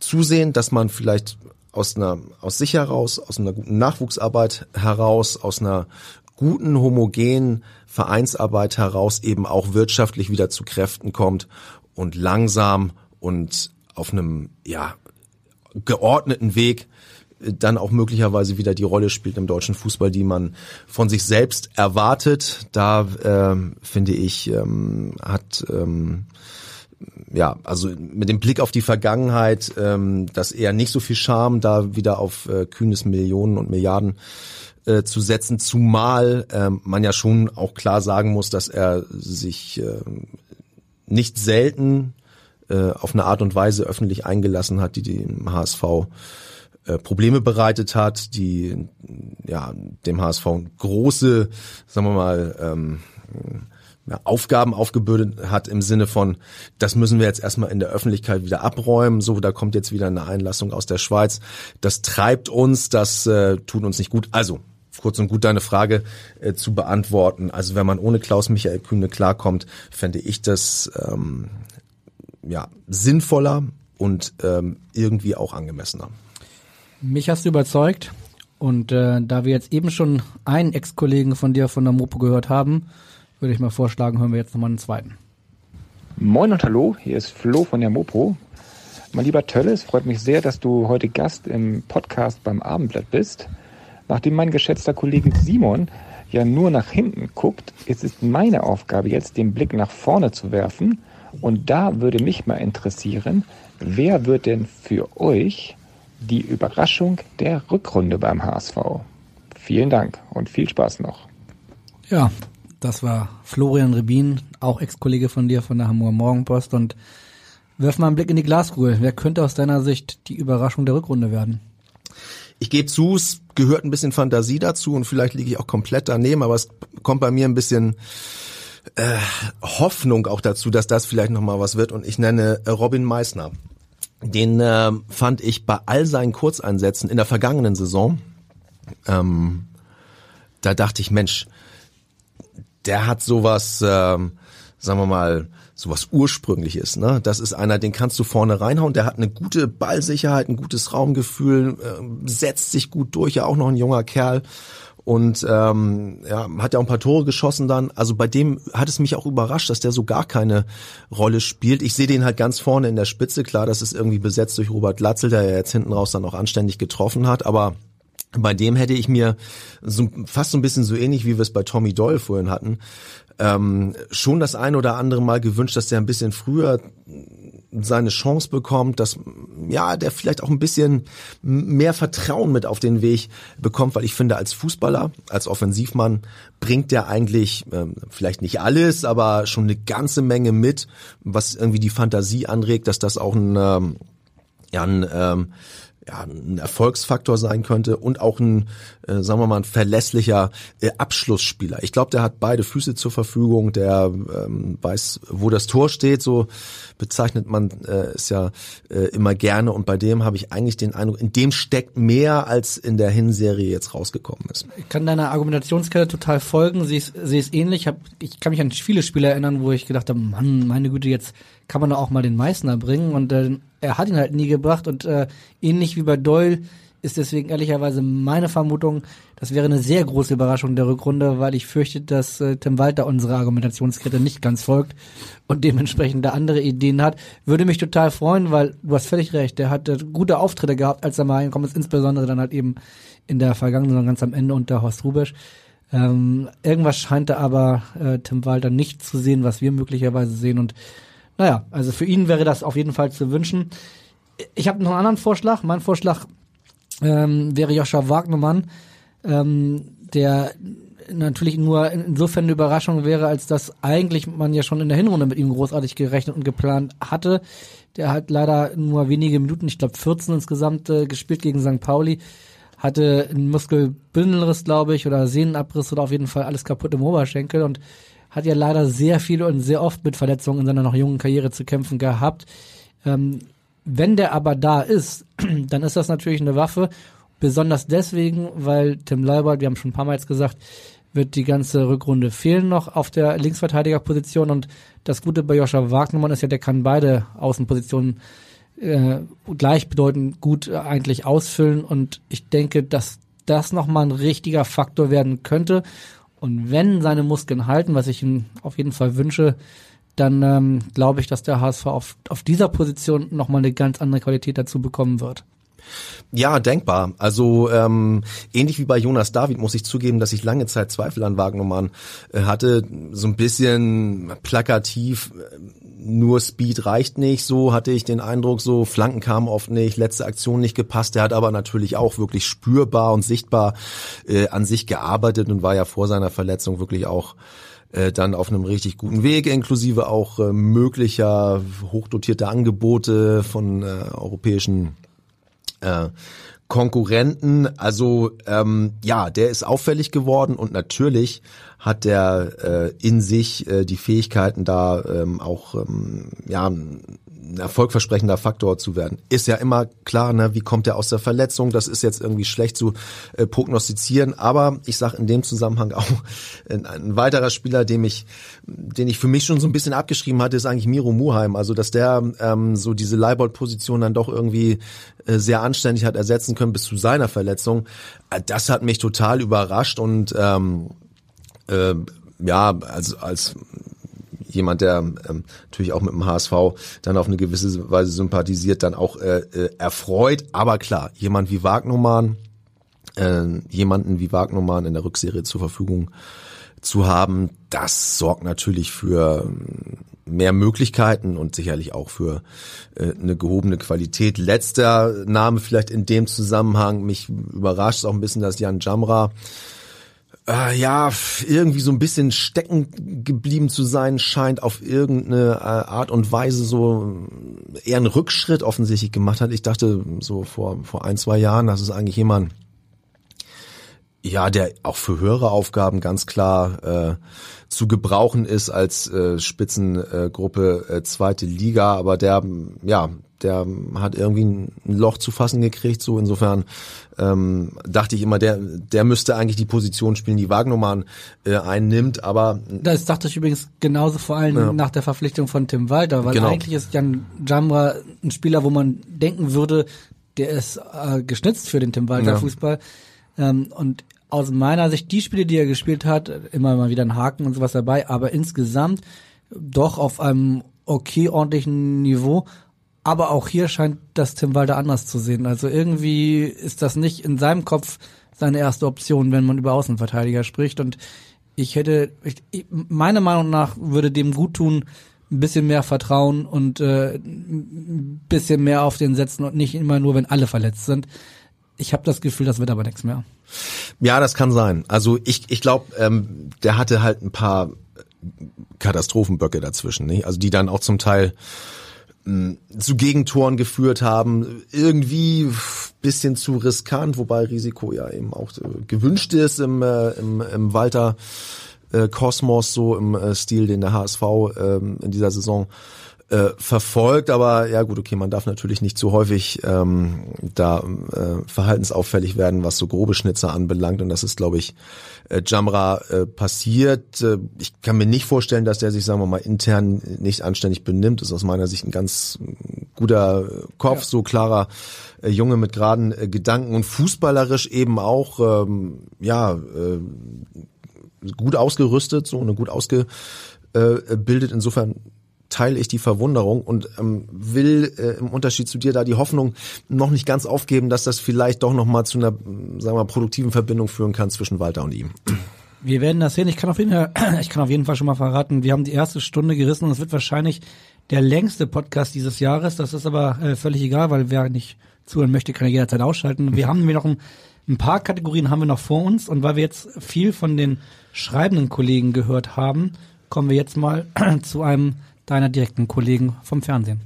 zusehen, dass man vielleicht aus einer aus sich heraus, aus einer guten Nachwuchsarbeit heraus, aus einer guten homogenen Vereinsarbeit heraus eben auch wirtschaftlich wieder zu Kräften kommt und langsam und auf einem ja geordneten Weg dann auch möglicherweise wieder die Rolle spielt im deutschen Fußball, die man von sich selbst erwartet. Da ähm, finde ich ähm, hat ähm, ja, also mit dem Blick auf die Vergangenheit, ähm, dass eher nicht so viel Charme da wieder auf äh, kühnes Millionen und Milliarden äh, zu setzen, zumal ähm, man ja schon auch klar sagen muss, dass er sich äh, nicht selten äh, auf eine Art und Weise öffentlich eingelassen hat, die dem HSV äh, Probleme bereitet hat, die ja dem HSV große, sagen wir mal, ähm, ja, Aufgaben aufgebürdet hat im Sinne von, das müssen wir jetzt erstmal in der Öffentlichkeit wieder abräumen. So, da kommt jetzt wieder eine Einlassung aus der Schweiz. Das treibt uns, das äh, tut uns nicht gut. Also, kurz und gut deine Frage äh, zu beantworten. Also, wenn man ohne Klaus-Michael Kühne klarkommt, fände ich das ähm, ja sinnvoller und ähm, irgendwie auch angemessener. Mich hast du überzeugt. Und äh, da wir jetzt eben schon einen Ex-Kollegen von dir von der Mopo gehört haben, würde ich mal vorschlagen, hören wir jetzt nochmal einen zweiten. Moin und hallo, hier ist Flo von der Mopo. Mein lieber Tölle, es freut mich sehr, dass du heute Gast im Podcast beim Abendblatt bist. Nachdem mein geschätzter Kollege Simon ja nur nach hinten guckt, ist es meine Aufgabe jetzt, den Blick nach vorne zu werfen. Und da würde mich mal interessieren, wer wird denn für euch die Überraschung der Rückrunde beim HSV? Vielen Dank und viel Spaß noch. Ja, das war Florian Rebin, auch Ex-Kollege von dir von der Hamburger Morgenpost. Und wirf mal einen Blick in die Glaskugel. Wer könnte aus deiner Sicht die Überraschung der Rückrunde werden? Ich gebe zu, es gehört ein bisschen Fantasie dazu und vielleicht liege ich auch komplett daneben, aber es kommt bei mir ein bisschen äh, Hoffnung auch dazu, dass das vielleicht nochmal was wird. Und ich nenne äh, Robin Meissner. Den äh, fand ich bei all seinen Kurzeinsätzen in der vergangenen Saison, ähm, da dachte ich, Mensch, der hat sowas, ähm, sagen wir mal, sowas ursprüngliches. Ne? Das ist einer, den kannst du vorne reinhauen. Der hat eine gute Ballsicherheit, ein gutes Raumgefühl, äh, setzt sich gut durch. Ja, auch noch ein junger Kerl und ähm, ja, hat ja auch ein paar Tore geschossen dann. Also bei dem hat es mich auch überrascht, dass der so gar keine Rolle spielt. Ich sehe den halt ganz vorne in der Spitze. Klar, das ist irgendwie besetzt durch Robert Latzel, der ja jetzt hinten raus dann auch anständig getroffen hat. Aber bei dem hätte ich mir so, fast so ein bisschen so ähnlich, wie wir es bei Tommy Doyle vorhin hatten, ähm, schon das ein oder andere Mal gewünscht, dass der ein bisschen früher seine Chance bekommt, dass ja der vielleicht auch ein bisschen mehr Vertrauen mit auf den Weg bekommt, weil ich finde, als Fußballer, als Offensivmann bringt der eigentlich ähm, vielleicht nicht alles, aber schon eine ganze Menge mit, was irgendwie die Fantasie anregt, dass das auch ein ähm, ja ein ähm, ja, ein Erfolgsfaktor sein könnte und auch ein, äh, sagen wir mal, ein verlässlicher äh, Abschlussspieler. Ich glaube, der hat beide Füße zur Verfügung, der ähm, weiß, wo das Tor steht, so bezeichnet man äh, es ja äh, immer gerne und bei dem habe ich eigentlich den Eindruck, in dem steckt mehr, als in der Hinserie jetzt rausgekommen ist. Ich kann deiner Argumentationskette total folgen, sie ist, sie ist ähnlich. Ich, hab, ich kann mich an viele Spiele erinnern, wo ich gedacht habe, Mann, meine Güte, jetzt kann man auch mal den Meißner bringen. Und äh, er hat ihn halt nie gebracht. Und äh, ähnlich wie bei Doyle ist deswegen ehrlicherweise meine Vermutung, das wäre eine sehr große Überraschung der Rückrunde, weil ich fürchte, dass äh, Tim Walter unsere Argumentationskette nicht ganz folgt und dementsprechend da andere Ideen hat. Würde mich total freuen, weil du hast völlig recht, der hat äh, gute Auftritte gehabt, als er mal reingekommen ist, insbesondere dann halt eben in der vergangenen Saison ganz am Ende unter Horst Rubesch. Ähm, irgendwas scheint da aber äh, Tim Walter nicht zu sehen, was wir möglicherweise sehen. Und naja, also für ihn wäre das auf jeden Fall zu wünschen. Ich habe noch einen anderen Vorschlag. Mein Vorschlag ähm, wäre Joscha Wagnermann, ähm, der natürlich nur insofern eine Überraschung wäre, als dass eigentlich man ja schon in der Hinrunde mit ihm großartig gerechnet und geplant hatte. Der hat leider nur wenige Minuten, ich glaube 14 insgesamt äh, gespielt gegen St. Pauli, hatte einen Muskelbündelriss, glaube ich, oder Sehnenabriss oder auf jeden Fall alles kaputt im Oberschenkel und hat ja leider sehr viel und sehr oft mit Verletzungen in seiner noch jungen Karriere zu kämpfen gehabt. Ähm, wenn der aber da ist, dann ist das natürlich eine Waffe. Besonders deswegen, weil Tim Leibold, wir haben schon ein paar Mal jetzt gesagt, wird die ganze Rückrunde fehlen noch auf der Linksverteidigerposition und das Gute bei Joscha Wagnermann ist ja, der kann beide Außenpositionen äh, gleichbedeutend gut äh, eigentlich ausfüllen und ich denke, dass das nochmal ein richtiger Faktor werden könnte und wenn seine Muskeln halten, was ich ihm auf jeden Fall wünsche, dann ähm, glaube ich, dass der HSV auf, auf dieser Position nochmal eine ganz andere Qualität dazu bekommen wird. Ja, denkbar. Also ähm, ähnlich wie bei Jonas David muss ich zugeben, dass ich lange Zeit Zweifel an Wagnermann äh, hatte. So ein bisschen plakativ, nur Speed reicht nicht. So hatte ich den Eindruck, so Flanken kamen oft nicht, letzte Aktion nicht gepasst. Er hat aber natürlich auch wirklich spürbar und sichtbar äh, an sich gearbeitet und war ja vor seiner Verletzung wirklich auch äh, dann auf einem richtig guten Weg, inklusive auch äh, möglicher hochdotierter Angebote von äh, europäischen äh, Konkurrenten. Also ähm, ja, der ist auffällig geworden und natürlich hat der äh, in sich äh, die Fähigkeiten da ähm, auch ähm, ja ein erfolgversprechender Faktor zu werden. Ist ja immer klar, ne, wie kommt er aus der Verletzung? Das ist jetzt irgendwie schlecht zu äh, prognostizieren, aber ich sage in dem Zusammenhang auch ein, ein, weiterer Spieler, dem ich, den ich für mich schon so ein bisschen abgeschrieben hatte, ist eigentlich Miro Muheim. Also dass der ähm, so diese Leibold-Position dann doch irgendwie äh, sehr anständig hat ersetzen können bis zu seiner Verletzung. Äh, das hat mich total überrascht und ähm, äh, ja, also als jemand, der ähm, natürlich auch mit dem HSV dann auf eine gewisse Weise sympathisiert, dann auch äh, äh, erfreut. Aber klar, jemand wie Wagnermann, äh, jemanden wie Wagnermann in der Rückserie zur Verfügung zu haben, das sorgt natürlich für ähm, mehr Möglichkeiten und sicherlich auch für äh, eine gehobene Qualität. Letzter Name vielleicht in dem Zusammenhang, mich überrascht auch ein bisschen, dass Jan Jamra äh, ja, irgendwie so ein bisschen stecken geblieben zu sein scheint, auf irgendeine äh, Art und Weise so eher einen Rückschritt offensichtlich gemacht hat. Ich dachte so vor, vor ein, zwei Jahren, das ist eigentlich jemand, ja, der auch für höhere Aufgaben ganz klar äh, zu gebrauchen ist als äh, Spitzengruppe äh, zweite Liga, aber der, ja, der hat irgendwie ein Loch zu fassen gekriegt. So insofern ähm, dachte ich immer, der, der müsste eigentlich die Position spielen, die Wagnermann äh, einnimmt. Aber das dachte ich übrigens genauso vor allem ja. nach der Verpflichtung von Tim Walter, weil genau. eigentlich ist Jan Jamra ein Spieler, wo man denken würde, der ist äh, geschnitzt für den Tim Walter ja. Fußball. Ähm, und aus meiner Sicht die Spiele, die er gespielt hat, immer mal wieder ein Haken und sowas dabei, aber insgesamt doch auf einem okay ordentlichen Niveau aber auch hier scheint das Tim Walter anders zu sehen. Also irgendwie ist das nicht in seinem Kopf seine erste Option, wenn man über Außenverteidiger spricht. Und ich hätte, ich, meiner Meinung nach würde dem gut tun, ein bisschen mehr Vertrauen und äh, ein bisschen mehr auf den setzen und nicht immer nur, wenn alle verletzt sind. Ich habe das Gefühl, das wird aber nichts mehr. Ja, das kann sein. Also ich, ich glaube, ähm, der hatte halt ein paar Katastrophenböcke dazwischen, nicht? Also die dann auch zum Teil zu Gegentoren geführt haben. Irgendwie bisschen zu riskant, wobei Risiko ja eben auch äh, gewünscht ist im, äh, im, im Walter äh, Kosmos, so im äh, Stil, den der HSV äh, in dieser Saison äh, verfolgt, aber ja gut, okay, man darf natürlich nicht zu häufig ähm, da äh, verhaltensauffällig werden, was so grobe Schnitzer anbelangt und das ist, glaube ich, äh, Jamra äh, passiert. Äh, ich kann mir nicht vorstellen, dass der sich, sagen wir mal, intern nicht anständig benimmt. Ist aus meiner Sicht ein ganz guter Kopf, ja. so klarer äh, Junge mit geraden äh, Gedanken und fußballerisch eben auch, ähm, ja, äh, gut ausgerüstet, so eine gut ausgebildet. Insofern teile ich die Verwunderung und ähm, will äh, im Unterschied zu dir da die Hoffnung noch nicht ganz aufgeben, dass das vielleicht doch noch mal zu einer, sagen wir mal, produktiven Verbindung führen kann zwischen Walter und ihm. Wir werden das sehen. Ich kann auf jeden Fall, ich kann auf jeden Fall schon mal verraten, wir haben die erste Stunde gerissen und es wird wahrscheinlich der längste Podcast dieses Jahres. Das ist aber äh, völlig egal, weil wer nicht zuhören möchte, kann er jederzeit ausschalten. Wir haben nämlich noch ein, ein paar Kategorien haben wir noch vor uns und weil wir jetzt viel von den schreibenden Kollegen gehört haben, kommen wir jetzt mal zu einem deiner direkten Kollegen vom Fernsehen.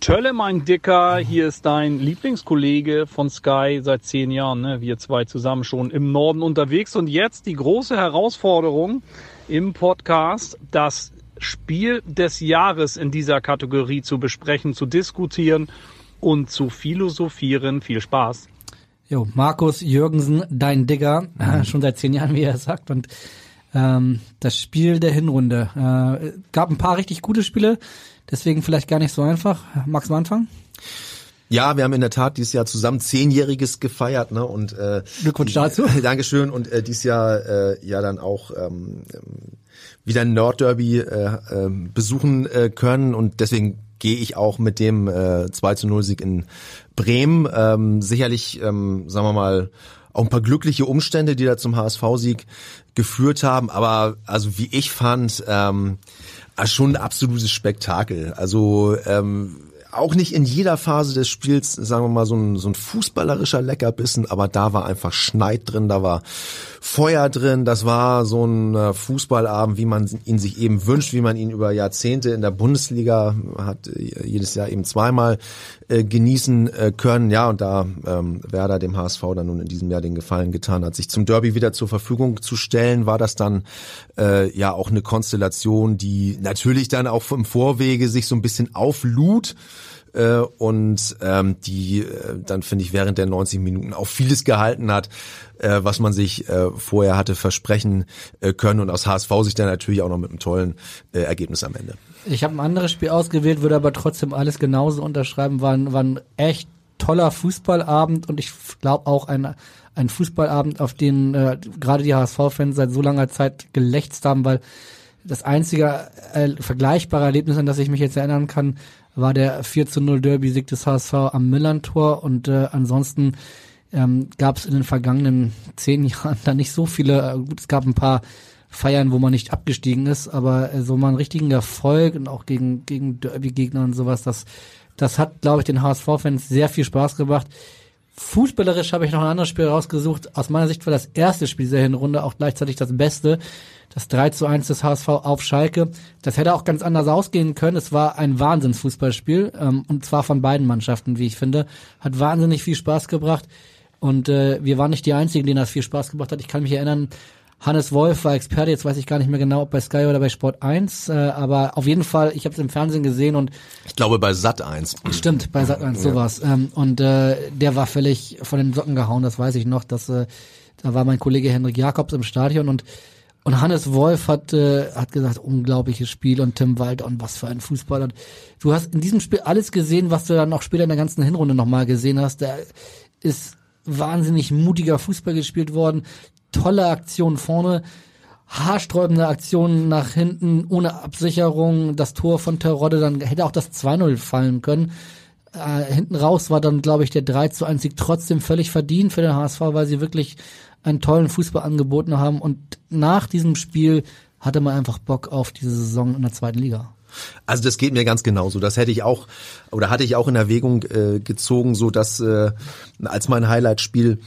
Tölle, mein Dicker, hier ist dein Lieblingskollege von Sky seit zehn Jahren. Ne? Wir zwei zusammen schon im Norden unterwegs. Und jetzt die große Herausforderung im Podcast, das Spiel des Jahres in dieser Kategorie zu besprechen, zu diskutieren und zu philosophieren. Viel Spaß. Jo, Markus Jürgensen, dein Digger, mhm. schon seit zehn Jahren, wie er sagt. Und ähm, das Spiel der Hinrunde. Äh, gab ein paar richtig gute Spiele, deswegen vielleicht gar nicht so einfach. Magst du anfangen? Ja, wir haben in der Tat dieses Jahr zusammen zehnjähriges gefeiert, ne? Und äh, Glückwunsch dazu. Dankeschön. Und äh, dieses Jahr äh, ja dann auch ähm, wieder ein Nordderby äh, äh, besuchen äh, können und deswegen gehe ich auch mit dem äh, 2 zu 0 Sieg in Bremen. Ähm, sicherlich, ähm, sagen wir mal, auch ein paar glückliche Umstände, die da zum HSV-Sieg geführt haben. Aber also wie ich fand, ähm, schon ein absolutes Spektakel. Also ähm, auch nicht in jeder Phase des Spiels, sagen wir mal, so ein, so ein fußballerischer Leckerbissen, aber da war einfach Schneid drin, da war Feuer drin, das war so ein äh, Fußballabend, wie man ihn sich eben wünscht, wie man ihn über Jahrzehnte in der Bundesliga hat, äh, jedes Jahr eben zweimal äh, genießen äh, können. Ja, und da ähm, Werder dem HSV dann nun in diesem Jahr den Gefallen getan hat, sich zum Derby wieder zur Verfügung zu stellen, war das dann äh, ja auch eine Konstellation, die natürlich dann auch im Vorwege sich so ein bisschen auflud äh, und ähm, die äh, dann finde ich während der 90 Minuten auch vieles gehalten hat, äh, was man sich äh, vorher hatte versprechen äh, können und aus HSV sich dann natürlich auch noch mit einem tollen äh, Ergebnis am Ende. Ich habe ein anderes Spiel ausgewählt, würde aber trotzdem alles genauso unterschreiben, war, ein, war ein echt toller Fußballabend und ich glaube auch ein ein Fußballabend, auf den äh, gerade die HSV-Fans seit so langer Zeit gelächzt haben, weil das einzige äh, vergleichbare Erlebnis, an das ich mich jetzt erinnern kann, war der 4 zu 0 Derby-Sieg des HSV am Millantor und äh, ansonsten ähm, gab es in den vergangenen zehn Jahren da nicht so viele, äh, gut, es gab ein paar Feiern, wo man nicht abgestiegen ist, aber äh, so mal einen richtigen Erfolg und auch gegen, gegen Derby-Gegner und sowas, das, das hat, glaube ich, den HSV-Fans sehr viel Spaß gemacht. Fußballerisch habe ich noch ein anderes Spiel rausgesucht. Aus meiner Sicht war das erste Spiel dieser Hinrunde auch gleichzeitig das Beste. Das 3 zu 1 des HSV auf Schalke. Das hätte auch ganz anders ausgehen können. Es war ein Wahnsinnsfußballspiel. Ähm, und zwar von beiden Mannschaften, wie ich finde. Hat wahnsinnig viel Spaß gebracht. Und äh, wir waren nicht die Einzigen, denen das viel Spaß gebracht hat. Ich kann mich erinnern, Hannes Wolf war Experte, jetzt weiß ich gar nicht mehr genau, ob bei Sky oder bei Sport 1, äh, aber auf jeden Fall, ich habe es im Fernsehen gesehen und ich glaube bei Sat 1. Stimmt, bei Sat 1 sowas. Ja. Ähm, und äh, der war völlig von den Socken gehauen, das weiß ich noch, dass äh, da war mein Kollege Henrik Jakobs im Stadion und und Hannes Wolf hat, äh, hat gesagt, unglaubliches Spiel und Tim Walter und was für ein Fußball. Und du hast in diesem Spiel alles gesehen, was du dann auch später in der ganzen Hinrunde nochmal gesehen hast. Da ist wahnsinnig mutiger Fußball gespielt worden tolle Aktion vorne, haarsträubende Aktionen nach hinten, ohne Absicherung, das Tor von Terodde, dann hätte auch das 2-0 fallen können. Äh, hinten raus war dann, glaube ich, der 3 zu 1 Sieg trotzdem völlig verdient für den HSV, weil sie wirklich einen tollen Fußball angeboten haben. Und nach diesem Spiel hatte man einfach Bock auf diese Saison in der zweiten Liga. Also das geht mir ganz genauso. Das hätte ich auch oder hatte ich auch in Erwägung äh, gezogen, so dass äh, als mein Highlight-Spiel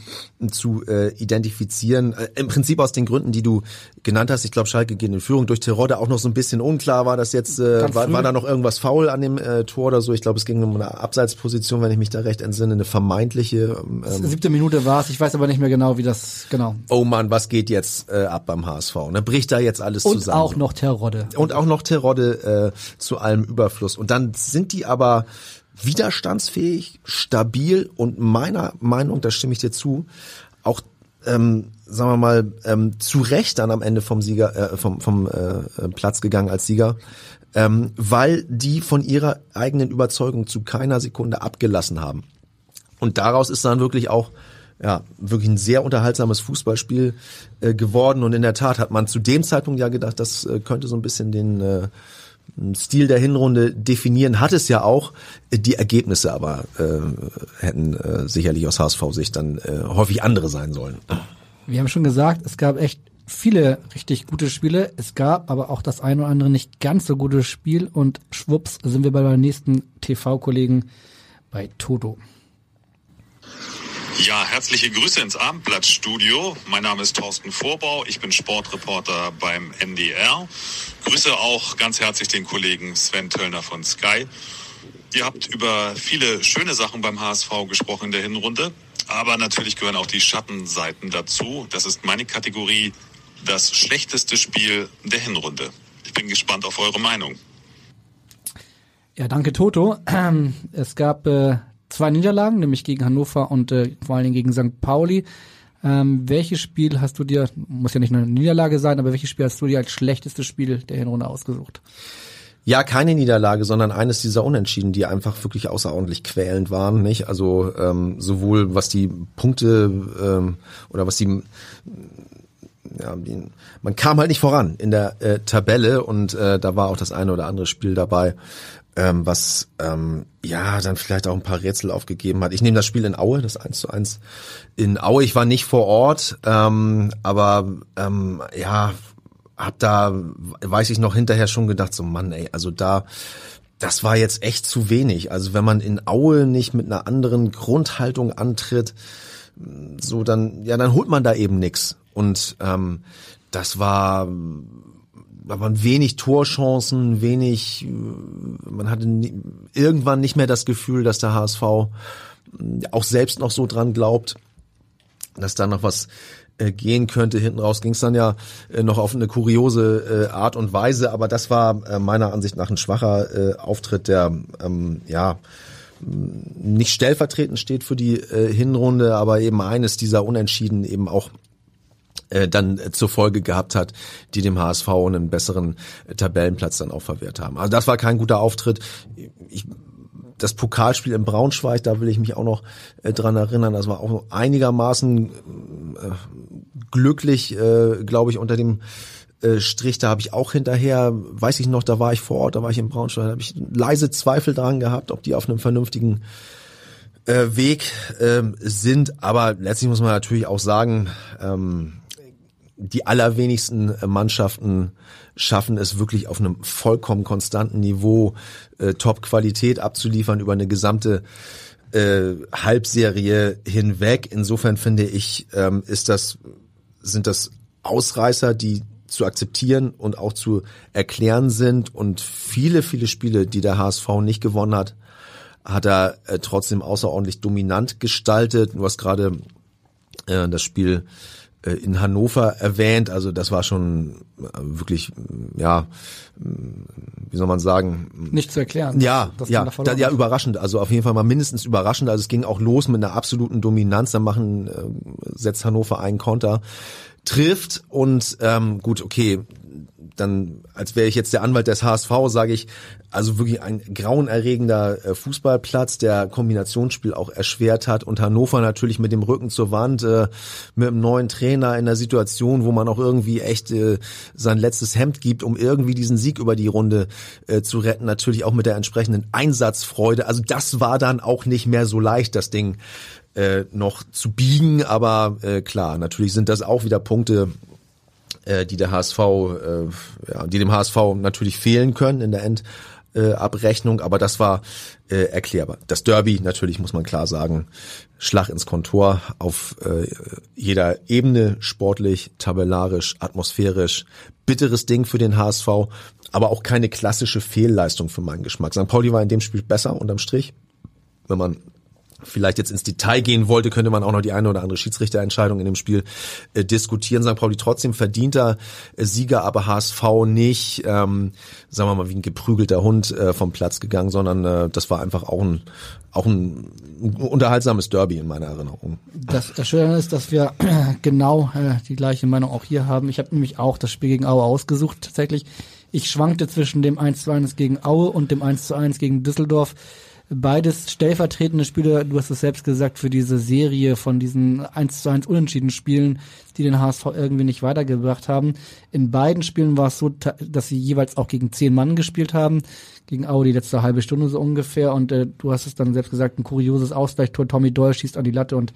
zu äh, identifizieren. Äh, Im Prinzip aus den Gründen, die du genannt hast. Ich glaube, Schalke geht in Führung durch Terodde auch noch so ein bisschen unklar war das jetzt. Äh, war, war da noch irgendwas faul an dem äh, Tor oder so? Ich glaube, es ging um eine Abseitsposition, wenn ich mich da recht entsinne, eine vermeintliche. Ähm, Siebte Minute war es. Ich weiß aber nicht mehr genau, wie das genau. Oh man, was geht jetzt äh, ab beim HSV? Ne? Bricht da jetzt alles Und zusammen? Und auch noch Terodde. Und auch noch Terodde. Äh, zu allem Überfluss. Und dann sind die aber widerstandsfähig, stabil und meiner Meinung, da stimme ich dir zu, auch ähm, sagen wir mal ähm, zu Recht dann am Ende vom Sieger äh, vom vom äh, Platz gegangen als Sieger, ähm, weil die von ihrer eigenen Überzeugung zu keiner Sekunde abgelassen haben. Und daraus ist dann wirklich auch ja, wirklich ein sehr unterhaltsames Fußballspiel äh, geworden. Und in der Tat hat man zu dem Zeitpunkt ja gedacht, das äh, könnte so ein bisschen den äh, Stil der Hinrunde definieren, hat es ja auch. Die Ergebnisse aber äh, hätten äh, sicherlich aus HSV-Sicht dann äh, häufig andere sein sollen. Wir haben schon gesagt, es gab echt viele richtig gute Spiele. Es gab aber auch das ein oder andere nicht ganz so gute Spiel und schwupps sind wir bei meinem nächsten TV-Kollegen bei Toto. Ja, herzliche Grüße ins Abendblattstudio. Mein Name ist Thorsten Vorbau. Ich bin Sportreporter beim NDR. Grüße auch ganz herzlich den Kollegen Sven Töllner von Sky. Ihr habt über viele schöne Sachen beim HSV gesprochen in der Hinrunde. Aber natürlich gehören auch die Schattenseiten dazu. Das ist meine Kategorie, das schlechteste Spiel der Hinrunde. Ich bin gespannt auf eure Meinung. Ja, danke Toto. Es gab äh, zwei Niederlagen, nämlich gegen Hannover und äh, vor allen Dingen gegen St. Pauli. Ähm, welches Spiel hast du dir, muss ja nicht eine Niederlage sein, aber welches Spiel hast du dir als schlechtestes Spiel der Hinrunde ausgesucht? Ja, keine Niederlage, sondern eines dieser Unentschieden, die einfach wirklich außerordentlich quälend waren, nicht? Also ähm, sowohl was die Punkte ähm, oder was die ja, die, man kam halt nicht voran in der äh, Tabelle und äh, da war auch das eine oder andere Spiel dabei, ähm, was ähm, ja dann vielleicht auch ein paar Rätsel aufgegeben hat. Ich nehme das Spiel in Aue, das 1 zu 1 in Aue. Ich war nicht vor Ort, ähm, aber ähm, ja, hab da, weiß ich noch, hinterher schon gedacht, so Mann, ey, also da, das war jetzt echt zu wenig. Also wenn man in Aue nicht mit einer anderen Grundhaltung antritt, so dann, ja, dann holt man da eben nix. Und ähm, das war da waren wenig Torchancen, wenig, man hatte irgendwann nicht mehr das Gefühl, dass der HSV auch selbst noch so dran glaubt, dass da noch was äh, gehen könnte. Hinten raus ging es dann ja äh, noch auf eine kuriose äh, Art und Weise, aber das war meiner Ansicht nach ein schwacher Auftritt, der ähm, ja nicht stellvertretend steht für die Hinrunde, aber eben eines dieser Unentschieden eben auch äh, dann zur Folge gehabt hat, die dem HSV einen besseren Tabellenplatz dann auch verwehrt haben. Also das war kein guter Auftritt. Ich, das Pokalspiel in Braunschweig, da will ich mich auch noch äh, dran erinnern, das war auch einigermaßen äh, glücklich, äh, glaube ich, unter dem äh, Strich, da habe ich auch hinterher, weiß ich noch, da war ich vor Ort, da war ich in Braunschweig, da habe ich leise Zweifel dran gehabt, ob die auf einem vernünftigen äh, Weg äh, sind. Aber letztlich muss man natürlich auch sagen, ähm, die allerwenigsten Mannschaften schaffen es wirklich auf einem vollkommen konstanten Niveau äh, Top-Qualität abzuliefern über eine gesamte äh, Halbserie hinweg. Insofern finde ich, ähm, ist das, sind das Ausreißer, die zu akzeptieren und auch zu erklären sind. Und viele, viele Spiele, die der HSV nicht gewonnen hat, hat er äh, trotzdem außerordentlich dominant gestaltet. Du hast gerade äh, das Spiel äh, in Hannover erwähnt. Also das war schon äh, wirklich, ja, wie soll man sagen? Nicht zu erklären. Ja, ja, da, ja, überraschend. Also auf jeden Fall mal mindestens überraschend. Also es ging auch los mit einer absoluten Dominanz. Dann machen, äh, setzt Hannover einen Konter, trifft und ähm, gut, okay, dann, als wäre ich jetzt der Anwalt des HSV, sage ich, also wirklich ein grauenerregender äh, Fußballplatz, der Kombinationsspiel auch erschwert hat und Hannover natürlich mit dem Rücken zur Wand, äh, mit einem neuen Trainer in der Situation, wo man auch irgendwie echt äh, sein letztes Hemd gibt, um irgendwie diesen Sieg über die Runde zu retten, natürlich auch mit der entsprechenden Einsatzfreude. Also das war dann auch nicht mehr so leicht, das Ding noch zu biegen, aber klar, natürlich sind das auch wieder Punkte, äh, die der HSV, äh, ja, die dem HSV natürlich fehlen können in der Endabrechnung, aber das war äh, erklärbar. Das Derby natürlich muss man klar sagen, Schlag ins Kontor auf äh, jeder Ebene, sportlich, tabellarisch, atmosphärisch, bitteres Ding für den HSV, aber auch keine klassische Fehlleistung für meinen Geschmack. St. Pauli war in dem Spiel besser unterm Strich, wenn man vielleicht jetzt ins Detail gehen wollte, könnte man auch noch die eine oder andere Schiedsrichterentscheidung in dem Spiel äh, diskutieren. St. Pauli trotzdem verdienter äh, Sieger, aber HSV nicht, ähm, sagen wir mal, wie ein geprügelter Hund äh, vom Platz gegangen, sondern äh, das war einfach auch ein auch ein, unterhaltsames Derby in meiner Erinnerung. Das, das Schöne ist, dass wir genau äh, die gleiche Meinung auch hier haben. Ich habe nämlich auch das Spiel gegen Aue ausgesucht tatsächlich. Ich schwankte zwischen dem 1 zu 1 gegen Aue und dem 1 zu 1 gegen Düsseldorf beides stellvertretende Spiele, du hast es selbst gesagt, für diese Serie von diesen 1 zu 1 unentschieden Spielen, die den HSV irgendwie nicht weitergebracht haben. In beiden Spielen war es so, dass sie jeweils auch gegen zehn Mann gespielt haben, gegen Audi letzte halbe Stunde so ungefähr und äh, du hast es dann selbst gesagt, ein kurioses Ausgleichstor, Tommy Doyle schießt an die Latte und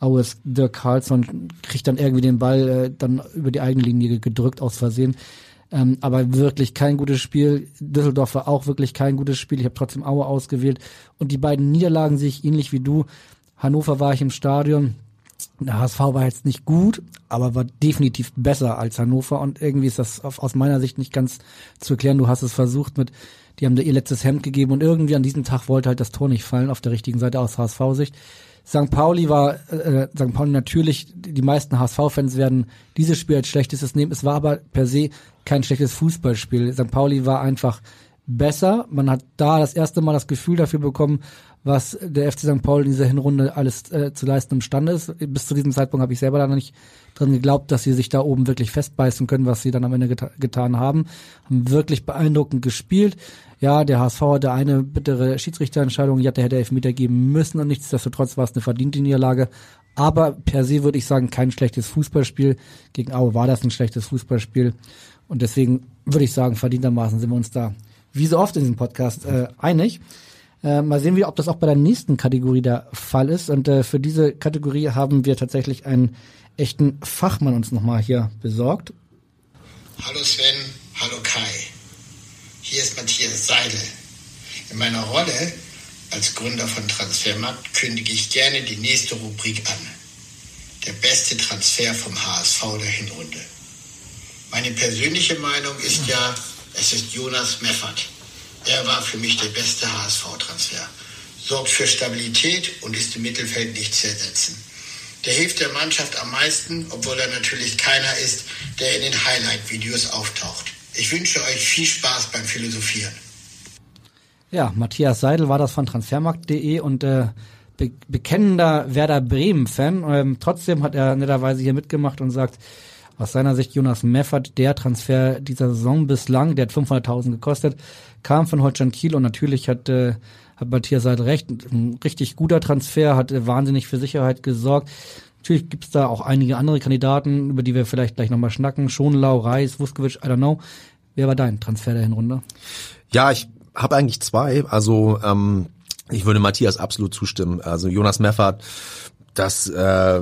Aues Dirk Carlsson kriegt dann irgendwie den Ball äh, dann über die eigene Linie gedrückt aus Versehen. Ähm, aber wirklich kein gutes Spiel. Düsseldorf war auch wirklich kein gutes Spiel. Ich habe trotzdem Aue ausgewählt. Und die beiden Niederlagen sehe ich ähnlich wie du. Hannover war ich im Stadion. Der HSV war jetzt nicht gut, aber war definitiv besser als Hannover. Und irgendwie ist das aus meiner Sicht nicht ganz zu erklären. Du hast es versucht mit, die haben dir ihr letztes Hemd gegeben und irgendwie an diesem Tag wollte halt das Tor nicht fallen auf der richtigen Seite aus HSV-Sicht. St. Pauli war, äh, St. Pauli natürlich, die meisten HSV-Fans werden dieses Spiel als schlechtestes nehmen. Es war aber per se kein schlechtes Fußballspiel. St. Pauli war einfach besser. Man hat da das erste Mal das Gefühl dafür bekommen, was der FC St. Pauli in dieser Hinrunde alles äh, zu leisten imstande ist. Bis zu diesem Zeitpunkt habe ich selber da noch nicht dran geglaubt, dass sie sich da oben wirklich festbeißen können, was sie dann am Ende geta getan haben. Haben wirklich beeindruckend gespielt. Ja, der HSV hatte eine bittere Schiedsrichterentscheidung, ja, der hätte Elfmeter geben müssen und nichtsdestotrotz war es eine verdiente Niederlage. Aber per se würde ich sagen, kein schlechtes Fußballspiel. Gegen Aue war das ein schlechtes Fußballspiel. Und deswegen würde ich sagen, verdientermaßen sind wir uns da, wie so oft in diesem Podcast, äh, einig. Äh, mal sehen wir, ob das auch bei der nächsten Kategorie der Fall ist. Und äh, für diese Kategorie haben wir tatsächlich einen echten Fachmann uns nochmal hier besorgt. Hallo Sven, hallo Kai. Hier ist Matthias Seidel. In meiner Rolle als Gründer von Transfermarkt kündige ich gerne die nächste Rubrik an. Der beste Transfer vom HSV der Hinrunde. Meine persönliche Meinung ist ja, es ist Jonas Meffert. Er war für mich der beste HSV-Transfer. Sorgt für Stabilität und ist im Mittelfeld nicht zu ersetzen. Der hilft der Mannschaft am meisten, obwohl er natürlich keiner ist, der in den Highlight-Videos auftaucht. Ich wünsche euch viel Spaß beim Philosophieren. Ja, Matthias Seidel war das von transfermarkt.de und äh, be bekennender Werder Bremen-Fan. Ähm, trotzdem hat er netterweise hier mitgemacht und sagt, aus seiner Sicht Jonas Meffert, der Transfer dieser Saison bislang, der hat 500.000 gekostet, kam von Holstein Kiel und natürlich hat, äh, hat Matthias Seid recht, ein richtig guter Transfer, hat äh, wahnsinnig für Sicherheit gesorgt. Natürlich gibt's da auch einige andere Kandidaten, über die wir vielleicht gleich nochmal schnacken. Schonlau, Reis, Vuskovic, I don't know. Wer war dein Transfer der Hinrunde? Ja, ich habe eigentlich zwei. Also ähm, ich würde Matthias absolut zustimmen. Also Jonas Meffert, das äh,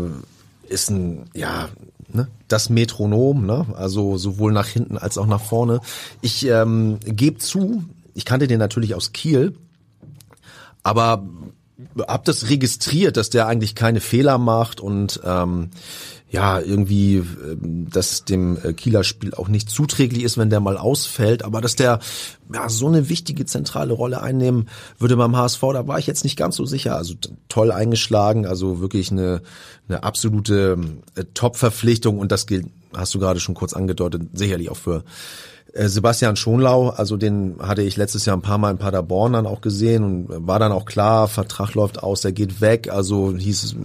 ist ein, ja, das Metronom, ne? also sowohl nach hinten als auch nach vorne. Ich ähm, gebe zu, ich kannte den natürlich aus Kiel, aber hab das registriert, dass der eigentlich keine Fehler macht und ähm, ja, irgendwie, ähm, dass dem äh, Kieler Spiel auch nicht zuträglich ist, wenn der mal ausfällt, aber dass der ja, so eine wichtige zentrale Rolle einnehmen würde beim HSV, da war ich jetzt nicht ganz so sicher. Also toll eingeschlagen, also wirklich eine, eine absolute äh, Top-Verpflichtung und das gilt, hast du gerade schon kurz angedeutet, sicherlich auch für Sebastian Schonlau, also den hatte ich letztes Jahr ein paar Mal in Paderborn dann auch gesehen und war dann auch klar, Vertrag läuft aus, der geht weg, also hieß es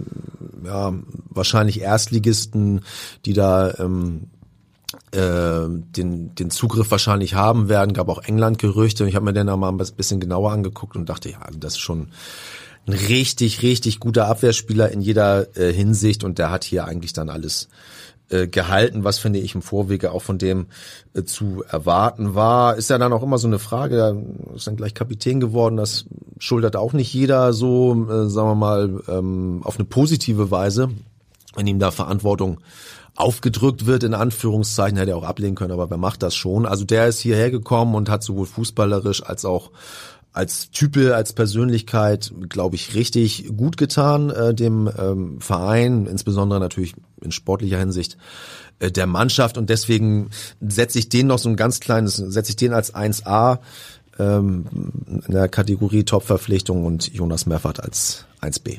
ja wahrscheinlich Erstligisten, die da ähm, äh, den, den Zugriff wahrscheinlich haben werden, gab auch England-Gerüchte und ich habe mir den dann mal ein bisschen genauer angeguckt und dachte, ja, das ist schon ein richtig, richtig guter Abwehrspieler in jeder äh, Hinsicht und der hat hier eigentlich dann alles äh, gehalten, was finde ich im Vorwege auch von dem äh, zu erwarten war. Ist ja dann auch immer so eine Frage, ist dann gleich Kapitän geworden, das schultert auch nicht jeder so, äh, sagen wir mal, ähm, auf eine positive Weise, wenn ihm da Verantwortung aufgedrückt wird, in Anführungszeichen, hätte er auch ablehnen können, aber wer macht das schon? Also der ist hierher gekommen und hat sowohl fußballerisch als auch als Type, als Persönlichkeit, glaube ich, richtig gut getan, äh, dem ähm, Verein, insbesondere natürlich in sportlicher Hinsicht äh, der Mannschaft und deswegen setze ich den noch so ein ganz kleines, setze ich den als 1A ähm, in der Kategorie Top-Verpflichtung und Jonas Meffert als 1b.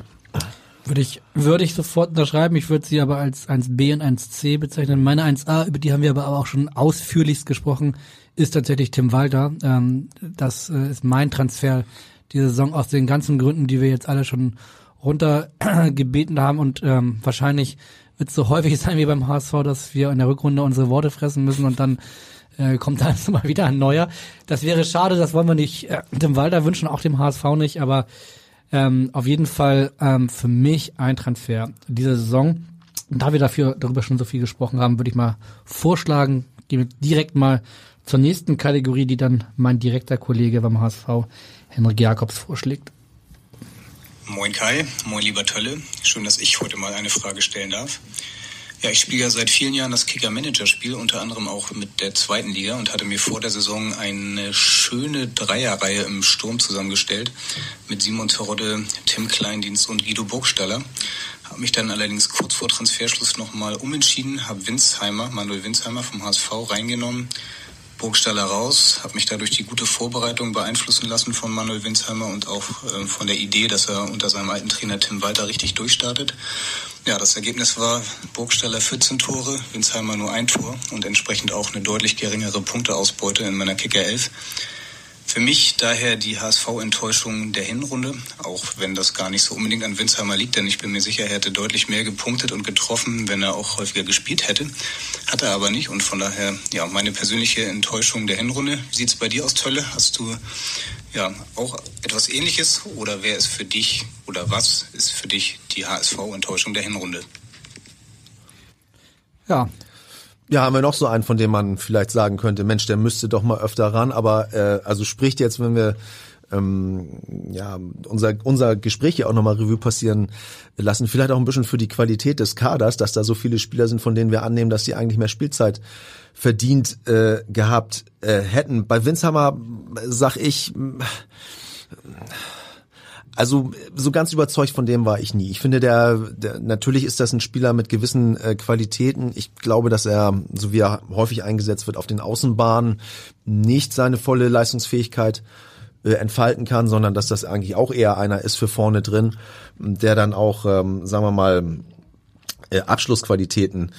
Würde ich, würde ich sofort unterschreiben. Ich würde sie aber als 1b und 1c bezeichnen. Meine 1a, über die haben wir aber auch schon ausführlichst gesprochen, ist tatsächlich Tim Walter. Ähm, das äh, ist mein Transfer diese Saison aus den ganzen Gründen, die wir jetzt alle schon runtergebeten haben und ähm, wahrscheinlich wird es so häufig sein wie beim HSV, dass wir in der Rückrunde unsere Worte fressen müssen und dann äh, kommt dann mal wieder ein neuer. Das wäre schade, das wollen wir nicht äh, dem Walter wünschen, auch dem HSV nicht, aber ähm, auf jeden Fall ähm, für mich ein Transfer dieser Saison. Und da wir dafür darüber schon so viel gesprochen haben, würde ich mal vorschlagen, gehen wir direkt mal zur nächsten Kategorie, die dann mein direkter Kollege beim HSV, Henrik Jakobs, vorschlägt. Moin Kai, moin lieber Tölle. Schön, dass ich heute mal eine Frage stellen darf. Ja, ich spiele ja seit vielen Jahren das Kicker-Manager-Spiel, unter anderem auch mit der zweiten Liga und hatte mir vor der Saison eine schöne Dreierreihe im Sturm zusammengestellt mit Simon Terodde, Tim Kleindienst und Guido Burgstaller. Habe mich dann allerdings kurz vor Transferschluss nochmal umentschieden, habe Winsheimer, Manuel Winsheimer vom HSV reingenommen, Burgstaller raus, habe mich dadurch die gute Vorbereitung beeinflussen lassen von Manuel Winsheimer und auch äh, von der Idee, dass er unter seinem alten Trainer Tim Walter richtig durchstartet. Ja, das Ergebnis war Burgstaller 14 Tore, Winsheimer nur ein Tor und entsprechend auch eine deutlich geringere Punkteausbeute in meiner Kicker 11. Für mich daher die HSV-Enttäuschung der Hinrunde, auch wenn das gar nicht so unbedingt an Winsheimer liegt, denn ich bin mir sicher, er hätte deutlich mehr gepunktet und getroffen, wenn er auch häufiger gespielt hätte. Hat er aber nicht und von daher, ja, meine persönliche Enttäuschung der Hinrunde. Wie sieht's bei dir aus, Tölle? Hast du ja auch etwas ähnliches oder wer ist für dich oder was ist für dich die HSV-Enttäuschung der Hinrunde? Ja, ja, haben wir noch so einen, von dem man vielleicht sagen könnte, Mensch, der müsste doch mal öfter ran, aber äh, also spricht jetzt, wenn wir ähm, ja unser unser Gespräch ja auch nochmal Revue passieren lassen, vielleicht auch ein bisschen für die Qualität des Kaders, dass da so viele Spieler sind, von denen wir annehmen, dass sie eigentlich mehr Spielzeit verdient äh, gehabt äh, hätten. Bei Winsheimer sag ich also so ganz überzeugt von dem war ich nie. Ich finde, der, der natürlich ist das ein Spieler mit gewissen äh, Qualitäten. Ich glaube, dass er, so wie er häufig eingesetzt wird, auf den Außenbahnen nicht seine volle Leistungsfähigkeit äh, entfalten kann, sondern dass das eigentlich auch eher einer ist für vorne drin, der dann auch, ähm, sagen wir mal, äh, Abschlussqualitäten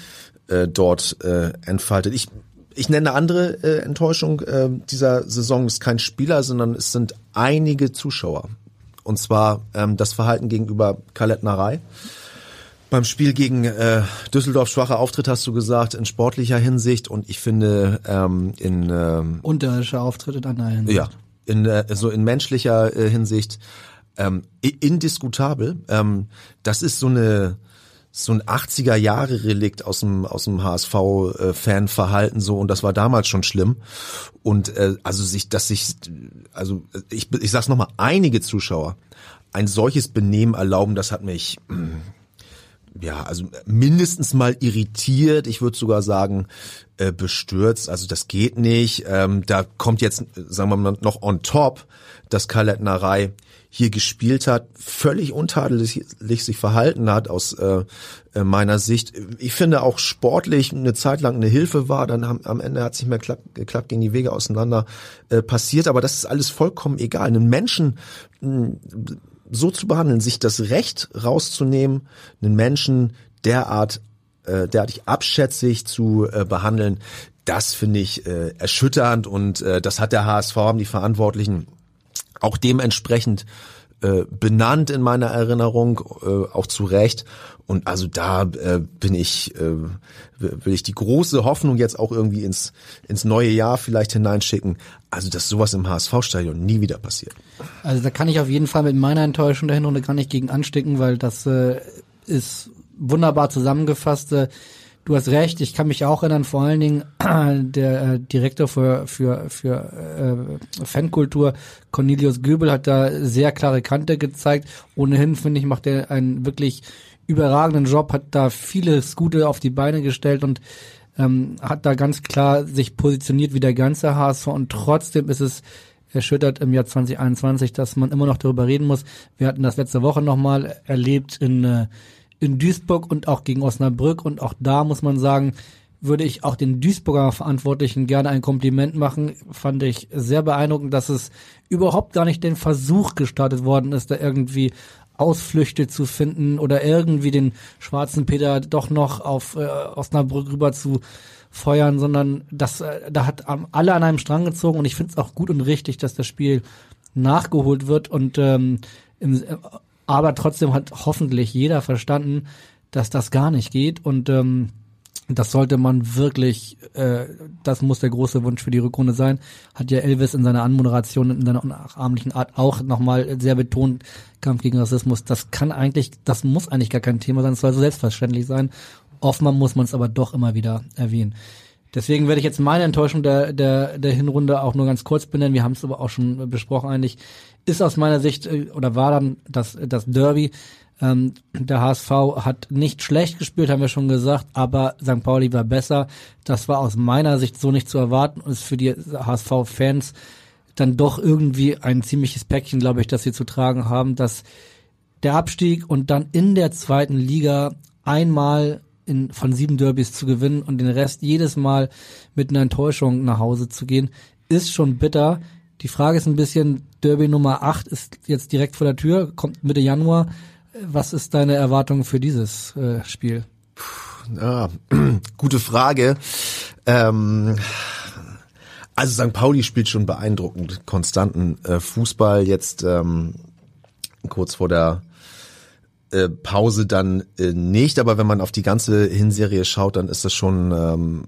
äh, dort äh, entfaltet. Ich ich nenne eine andere äh, Enttäuschung äh, dieser Saison ist kein Spieler, sondern es sind einige Zuschauer. Und zwar ähm, das Verhalten gegenüber Kalettnerei. Beim Spiel gegen äh, Düsseldorf schwacher Auftritt hast du gesagt in sportlicher Hinsicht und ich finde ähm, in ähm, unterirdischer Auftritt in anderer Hinsicht. Ja, in äh, so in menschlicher äh, Hinsicht ähm, indiskutabel. Ähm, das ist so eine so ein 80er Jahre Relikt aus dem aus dem HSV äh, Fanverhalten so. Und das war damals schon schlimm. Und äh, also sich dass sich also ich ich sag's noch mal einige Zuschauer ein solches Benehmen erlauben, das hat mich mm, ja, also mindestens mal irritiert, ich würde sogar sagen äh, bestürzt, also das geht nicht. Ähm, da kommt jetzt, sagen wir mal, noch on top, dass Kalettnerei hier gespielt hat, völlig untadelig sich verhalten hat aus äh, äh, meiner Sicht. Ich finde auch sportlich eine Zeit lang eine Hilfe war, dann haben, am Ende hat es nicht mehr geklappt, geklappt, gegen die Wege auseinander äh, passiert, aber das ist alles vollkommen egal. Einen Menschen mh, so zu behandeln, sich das Recht rauszunehmen, einen Menschen derart äh, derartig abschätzig zu äh, behandeln, das finde ich äh, erschütternd und äh, das hat der HSV, haben die Verantwortlichen auch dementsprechend äh, benannt in meiner Erinnerung, äh, auch zu Recht. Und also da äh, bin ich, äh, will ich die große Hoffnung jetzt auch irgendwie ins, ins neue Jahr vielleicht hineinschicken. Also, dass sowas im HSV-Stadion nie wieder passiert. Also da kann ich auf jeden Fall mit meiner Enttäuschung der Hinrunde gar nicht gegen anstecken, weil das äh, ist wunderbar zusammengefasst. Äh, Du hast recht, ich kann mich auch erinnern, vor allen Dingen der äh, Direktor für, für, für äh, Fankultur, Cornelius Göbel, hat da sehr klare Kante gezeigt. Ohnehin, finde ich, macht er einen wirklich überragenden Job, hat da vieles Gute auf die Beine gestellt und ähm, hat da ganz klar sich positioniert wie der ganze HSV und trotzdem ist es erschüttert im Jahr 2021, dass man immer noch darüber reden muss. Wir hatten das letzte Woche nochmal erlebt in äh, in Duisburg und auch gegen Osnabrück. Und auch da muss man sagen, würde ich auch den Duisburger Verantwortlichen gerne ein Kompliment machen. Fand ich sehr beeindruckend, dass es überhaupt gar nicht den Versuch gestartet worden ist, da irgendwie Ausflüchte zu finden oder irgendwie den schwarzen Peter doch noch auf äh, Osnabrück rüber zu feuern, sondern das, äh, da hat ähm, alle an einem Strang gezogen. Und ich finde es auch gut und richtig, dass das Spiel nachgeholt wird. Und ähm, im, äh, aber trotzdem hat hoffentlich jeder verstanden, dass das gar nicht geht und ähm, das sollte man wirklich, äh, das muss der große Wunsch für die Rückrunde sein. Hat ja Elvis in seiner Anmoderation, in seiner unnachahmlichen Art auch nochmal sehr betont, Kampf gegen Rassismus. Das kann eigentlich, das muss eigentlich gar kein Thema sein, es soll so selbstverständlich sein. Oftmal muss man es aber doch immer wieder erwähnen. Deswegen werde ich jetzt meine Enttäuschung der, der, der Hinrunde auch nur ganz kurz benennen. Wir haben es aber auch schon besprochen eigentlich. Ist aus meiner Sicht, äh, oder war dann das, das Derby, ähm, der HSV hat nicht schlecht gespielt, haben wir schon gesagt, aber St. Pauli war besser. Das war aus meiner Sicht so nicht zu erwarten und ist für die HSV-Fans dann doch irgendwie ein ziemliches Päckchen, glaube ich, das sie zu tragen haben, dass der Abstieg und dann in der zweiten Liga einmal in, von sieben Derbys zu gewinnen und den Rest jedes Mal mit einer Enttäuschung nach Hause zu gehen, ist schon bitter. Die Frage ist ein bisschen, Derby Nummer 8 ist jetzt direkt vor der Tür, kommt Mitte Januar. Was ist deine Erwartung für dieses äh, Spiel? Ja, gute Frage. Ähm, also St. Pauli spielt schon beeindruckend konstanten äh, Fußball. Jetzt ähm, kurz vor der äh, Pause dann äh, nicht, aber wenn man auf die ganze Hinserie schaut, dann ist das schon ähm,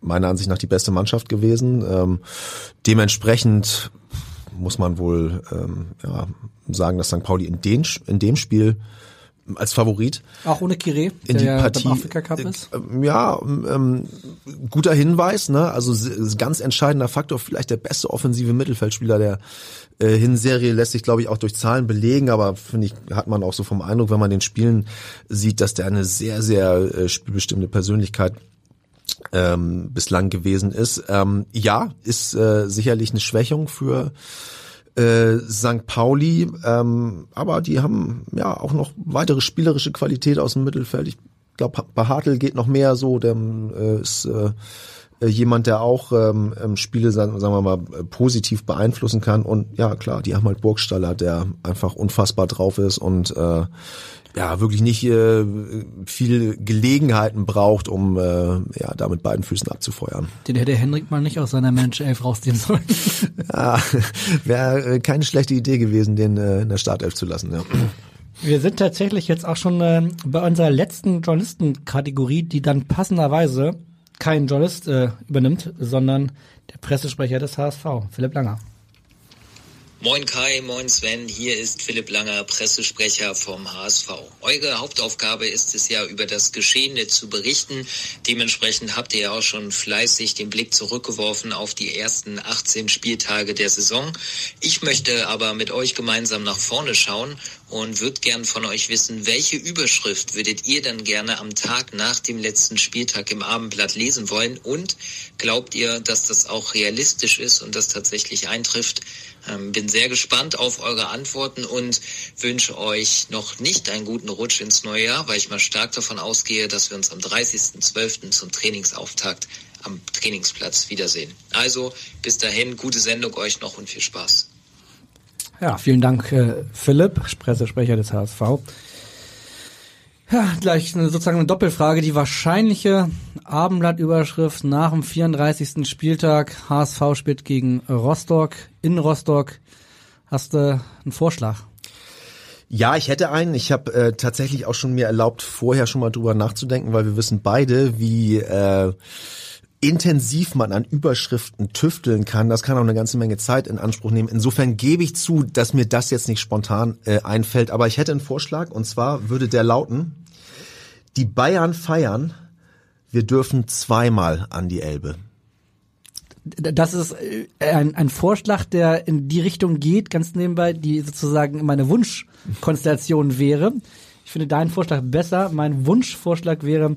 meiner Ansicht nach die beste Mannschaft gewesen. Ähm, dementsprechend muss man wohl ähm, ja, sagen, dass St. Pauli in, den, in dem Spiel als Favorit. Auch ohne Kire, in die ja Partie, Afrika Cup ist? Äh, ja, ähm, guter Hinweis, ne? Also ganz entscheidender Faktor, vielleicht der beste offensive Mittelfeldspieler der äh, Hinserie lässt sich, glaube ich, auch durch Zahlen belegen, aber finde ich, hat man auch so vom Eindruck, wenn man den Spielen sieht, dass der eine sehr, sehr äh, spielbestimmte Persönlichkeit ähm, bislang gewesen ist. Ähm, ja, ist äh, sicherlich eine Schwächung für äh, St. Pauli, ähm, aber die haben ja auch noch weitere spielerische Qualität aus dem Mittelfeld. Ich glaube, bei Hartl geht noch mehr so, der äh, ist äh, äh, jemand, der auch ähm, ähm, Spiele, sagen, wir mal, positiv beeinflussen kann. Und ja, klar, die haben halt Burgstaller, der einfach unfassbar drauf ist und äh, ja wirklich nicht äh, viel Gelegenheiten braucht, um äh, ja da mit beiden Füßen abzufeuern. Den hätte Henrik mal nicht aus seiner Mensch 11 rausziehen sollen. ja, wäre keine schlechte Idee gewesen, den äh, in der Startelf zu lassen. Ja. Wir sind tatsächlich jetzt auch schon äh, bei unserer letzten Journalistenkategorie, die dann passenderweise kein Journalist äh, übernimmt, sondern der Pressesprecher des HSV, Philipp Langer. Moin Kai, moin Sven, hier ist Philipp Langer, Pressesprecher vom HSV. Eure Hauptaufgabe ist es ja, über das Geschehene zu berichten. Dementsprechend habt ihr ja auch schon fleißig den Blick zurückgeworfen auf die ersten 18 Spieltage der Saison. Ich möchte aber mit euch gemeinsam nach vorne schauen und würde gern von euch wissen, welche Überschrift würdet ihr dann gerne am Tag nach dem letzten Spieltag im Abendblatt lesen wollen? Und glaubt ihr, dass das auch realistisch ist und das tatsächlich eintrifft? Ähm, bin sehr gespannt auf eure Antworten und wünsche euch noch nicht einen guten Rutsch ins neue Jahr, weil ich mal stark davon ausgehe, dass wir uns am 30.12. zum Trainingsauftakt am Trainingsplatz wiedersehen. Also bis dahin, gute Sendung euch noch und viel Spaß. Ja, vielen Dank, äh, Philipp, Pressesprecher des HSV. Ja, gleich eine, sozusagen eine Doppelfrage. Die wahrscheinliche Abendblattüberschrift nach dem 34. Spieltag. HSV spielt gegen Rostock in Rostock. Hast du einen Vorschlag? Ja, ich hätte einen. Ich habe äh, tatsächlich auch schon mir erlaubt, vorher schon mal drüber nachzudenken, weil wir wissen beide, wie äh, intensiv man an Überschriften tüfteln kann. Das kann auch eine ganze Menge Zeit in Anspruch nehmen. Insofern gebe ich zu, dass mir das jetzt nicht spontan äh, einfällt. Aber ich hätte einen Vorschlag und zwar würde der lauten, die Bayern feiern, wir dürfen zweimal an die Elbe. Das ist äh, ein, ein Vorschlag, der in die Richtung geht, ganz nebenbei, die sozusagen meine Wunschkonstellation wäre. Ich finde deinen Vorschlag besser. Mein Wunschvorschlag wäre,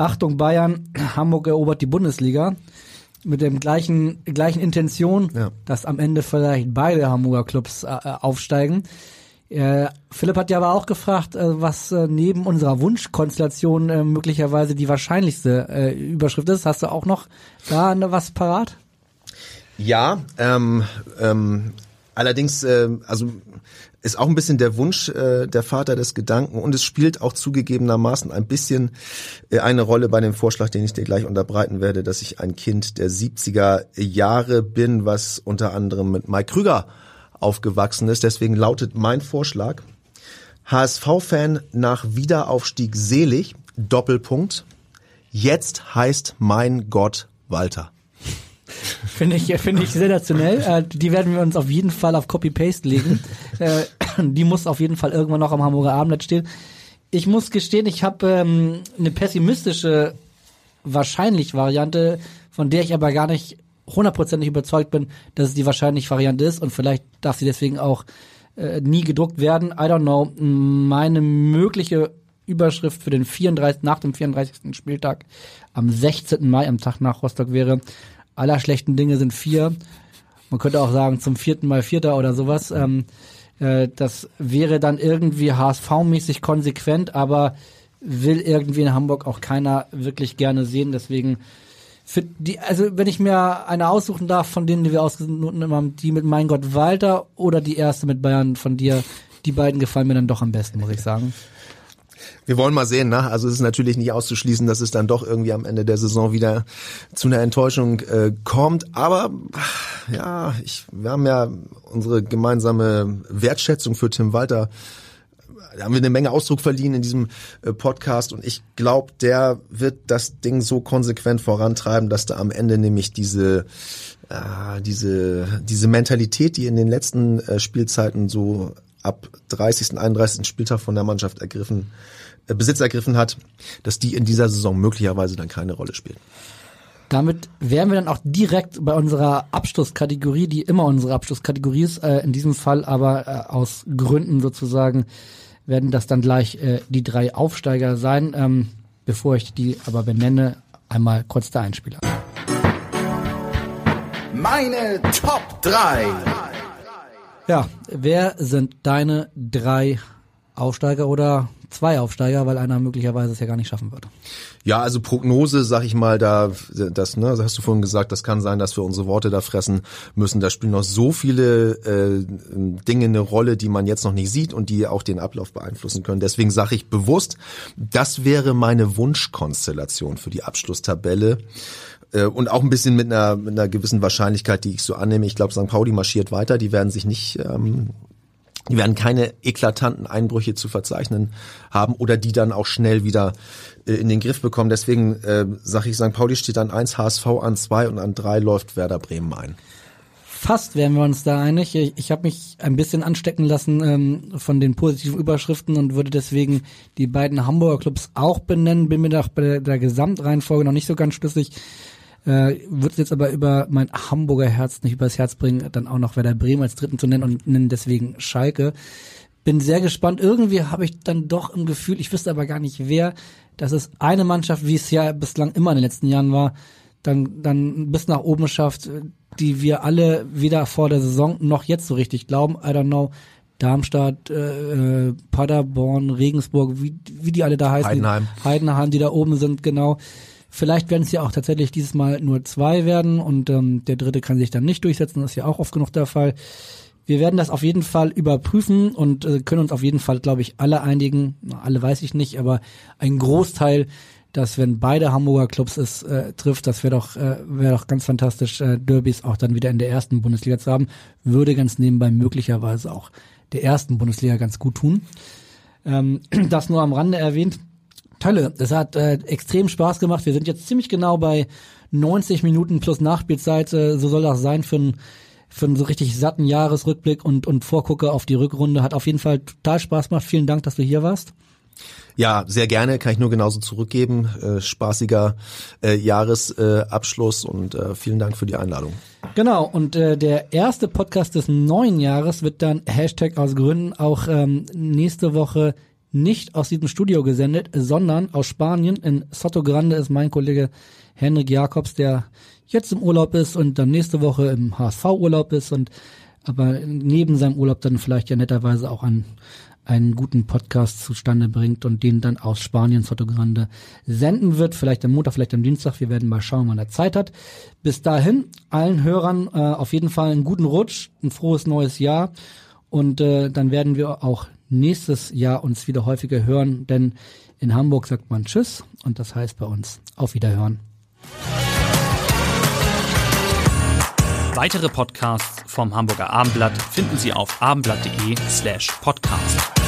Achtung Bayern, Hamburg erobert die Bundesliga mit dem gleichen gleichen Intention, ja. dass am Ende vielleicht beide Hamburger Clubs äh, aufsteigen. Äh, Philipp hat ja aber auch gefragt, äh, was äh, neben unserer Wunschkonstellation äh, möglicherweise die wahrscheinlichste äh, Überschrift ist. Hast du auch noch da was parat? Ja, ähm, ähm, allerdings, also ist auch ein bisschen der Wunsch äh, der Vater des Gedanken und es spielt auch zugegebenermaßen ein bisschen äh, eine Rolle bei dem Vorschlag, den ich dir gleich unterbreiten werde, dass ich ein Kind der 70er Jahre bin, was unter anderem mit Mike Krüger aufgewachsen ist. Deswegen lautet mein Vorschlag, HSV-Fan nach Wiederaufstieg selig, Doppelpunkt, jetzt heißt mein Gott Walter. Finde ich, finde ich sensationell. Äh, die werden wir uns auf jeden Fall auf Copy-Paste legen. äh, die muss auf jeden Fall irgendwann noch am Hamburger Abendblatt stehen. Ich muss gestehen, ich habe ähm, eine pessimistische wahrscheinlich Variante, von der ich aber gar nicht hundertprozentig überzeugt bin, dass es die wahrscheinlich Variante ist und vielleicht darf sie deswegen auch äh, nie gedruckt werden. I don't know. Meine mögliche Überschrift für den 34, nach dem 34. Spieltag am 16. Mai, am Tag nach Rostock wäre, aller schlechten Dinge sind vier. Man könnte auch sagen, zum vierten Mal Vierter oder sowas. Ähm, äh, das wäre dann irgendwie HSV-mäßig konsequent, aber will irgendwie in Hamburg auch keiner wirklich gerne sehen. Deswegen für die, also wenn ich mir eine aussuchen darf von denen, die wir ausgesucht haben, die mit Mein Gott Walter oder die erste mit Bayern von dir, die beiden gefallen mir dann doch am besten, muss ich sagen. Wir wollen mal sehen, ne? Also es ist natürlich nicht auszuschließen, dass es dann doch irgendwie am Ende der Saison wieder zu einer Enttäuschung äh, kommt. Aber ja, ich, wir haben ja unsere gemeinsame Wertschätzung für Tim Walter da haben wir eine Menge Ausdruck verliehen in diesem äh, Podcast und ich glaube, der wird das Ding so konsequent vorantreiben, dass da am Ende nämlich diese äh, diese diese Mentalität, die in den letzten äh, Spielzeiten so ab 30. 31. Spieltag von der Mannschaft ergriffen äh, Besitz ergriffen hat, dass die in dieser Saison möglicherweise dann keine Rolle spielen. Damit wären wir dann auch direkt bei unserer Abschlusskategorie, die immer unsere Abschlusskategorie ist, äh, in diesem Fall aber äh, aus Gründen sozusagen werden das dann gleich äh, die drei Aufsteiger sein. Ähm, bevor ich die aber benenne, einmal kurz der Einspieler. Meine Top 3. Ja, wer sind deine drei Aufsteiger oder zwei Aufsteiger, weil einer möglicherweise es ja gar nicht schaffen wird. Ja, also Prognose, sag ich mal, da das, ne, das hast du vorhin gesagt, das kann sein, dass wir unsere Worte da fressen müssen. Da spielen noch so viele äh, Dinge eine Rolle, die man jetzt noch nicht sieht und die auch den Ablauf beeinflussen können. Deswegen sage ich bewusst, das wäre meine Wunschkonstellation für die Abschlusstabelle und auch ein bisschen mit einer, mit einer gewissen Wahrscheinlichkeit, die ich so annehme. Ich glaube, St. Pauli marschiert weiter, die werden sich nicht ähm, die werden keine eklatanten Einbrüche zu verzeichnen haben oder die dann auch schnell wieder äh, in den Griff bekommen. Deswegen äh, sage ich, St. Pauli steht an eins, HSV an zwei und an drei läuft Werder Bremen ein. Fast wären wir uns da einig. Ich, ich habe mich ein bisschen anstecken lassen ähm, von den positiven Überschriften und würde deswegen die beiden Hamburger Clubs auch benennen. Bin mir da bei der, der Gesamtreihenfolge noch nicht so ganz schlüssig. Äh, Würde jetzt aber über mein Hamburger Herz nicht übers Herz bringen, dann auch noch Werder Bremen als dritten zu nennen und nennen deswegen Schalke. Bin sehr gespannt. Irgendwie habe ich dann doch im Gefühl, ich wüsste aber gar nicht wer, dass es eine Mannschaft, wie es ja bislang immer in den letzten Jahren war, dann, dann bis nach oben schafft, die wir alle weder vor der Saison noch jetzt so richtig glauben. I don't know. Darmstadt, äh, äh Paderborn, Regensburg, wie, wie die alle da heißen. Heidenheim. Heidenheim, die da oben sind, genau. Vielleicht werden es ja auch tatsächlich dieses Mal nur zwei werden und ähm, der dritte kann sich dann nicht durchsetzen. Das ist ja auch oft genug der Fall. Wir werden das auf jeden Fall überprüfen und äh, können uns auf jeden Fall, glaube ich, alle einigen. Alle weiß ich nicht, aber ein Großteil, dass wenn beide Hamburger Clubs es äh, trifft, das wäre doch, äh, wäre doch ganz fantastisch, äh, Derbys auch dann wieder in der ersten Bundesliga zu haben. Würde ganz nebenbei möglicherweise auch der ersten Bundesliga ganz gut tun. Ähm, das nur am Rande erwähnt. Tolle, es hat äh, extrem Spaß gemacht. Wir sind jetzt ziemlich genau bei 90 Minuten plus Nachspielzeit. Äh, so soll das sein für einen für einen so richtig satten Jahresrückblick und, und Vorgucke auf die Rückrunde. Hat auf jeden Fall total Spaß gemacht. Vielen Dank, dass du hier warst. Ja, sehr gerne, kann ich nur genauso zurückgeben. Äh, spaßiger äh, Jahresabschluss äh, und äh, vielen Dank für die Einladung. Genau, und äh, der erste Podcast des neuen Jahres wird dann Hashtag aus Gründen auch ähm, nächste Woche nicht aus diesem Studio gesendet, sondern aus Spanien. In Soto Grande ist mein Kollege Henrik Jakobs, der jetzt im Urlaub ist und dann nächste Woche im HSV-Urlaub ist und aber neben seinem Urlaub dann vielleicht ja netterweise auch einen, einen guten Podcast zustande bringt und den dann aus Spanien Sotogrande senden wird. Vielleicht am Montag, vielleicht am Dienstag. Wir werden mal schauen, wann er Zeit hat. Bis dahin allen Hörern äh, auf jeden Fall einen guten Rutsch, ein frohes neues Jahr und äh, dann werden wir auch nächstes Jahr uns wieder häufiger hören, denn in Hamburg sagt man Tschüss und das heißt bei uns auf Wiederhören. Weitere Podcasts vom Hamburger Abendblatt finden Sie auf abendblatt.de slash podcast.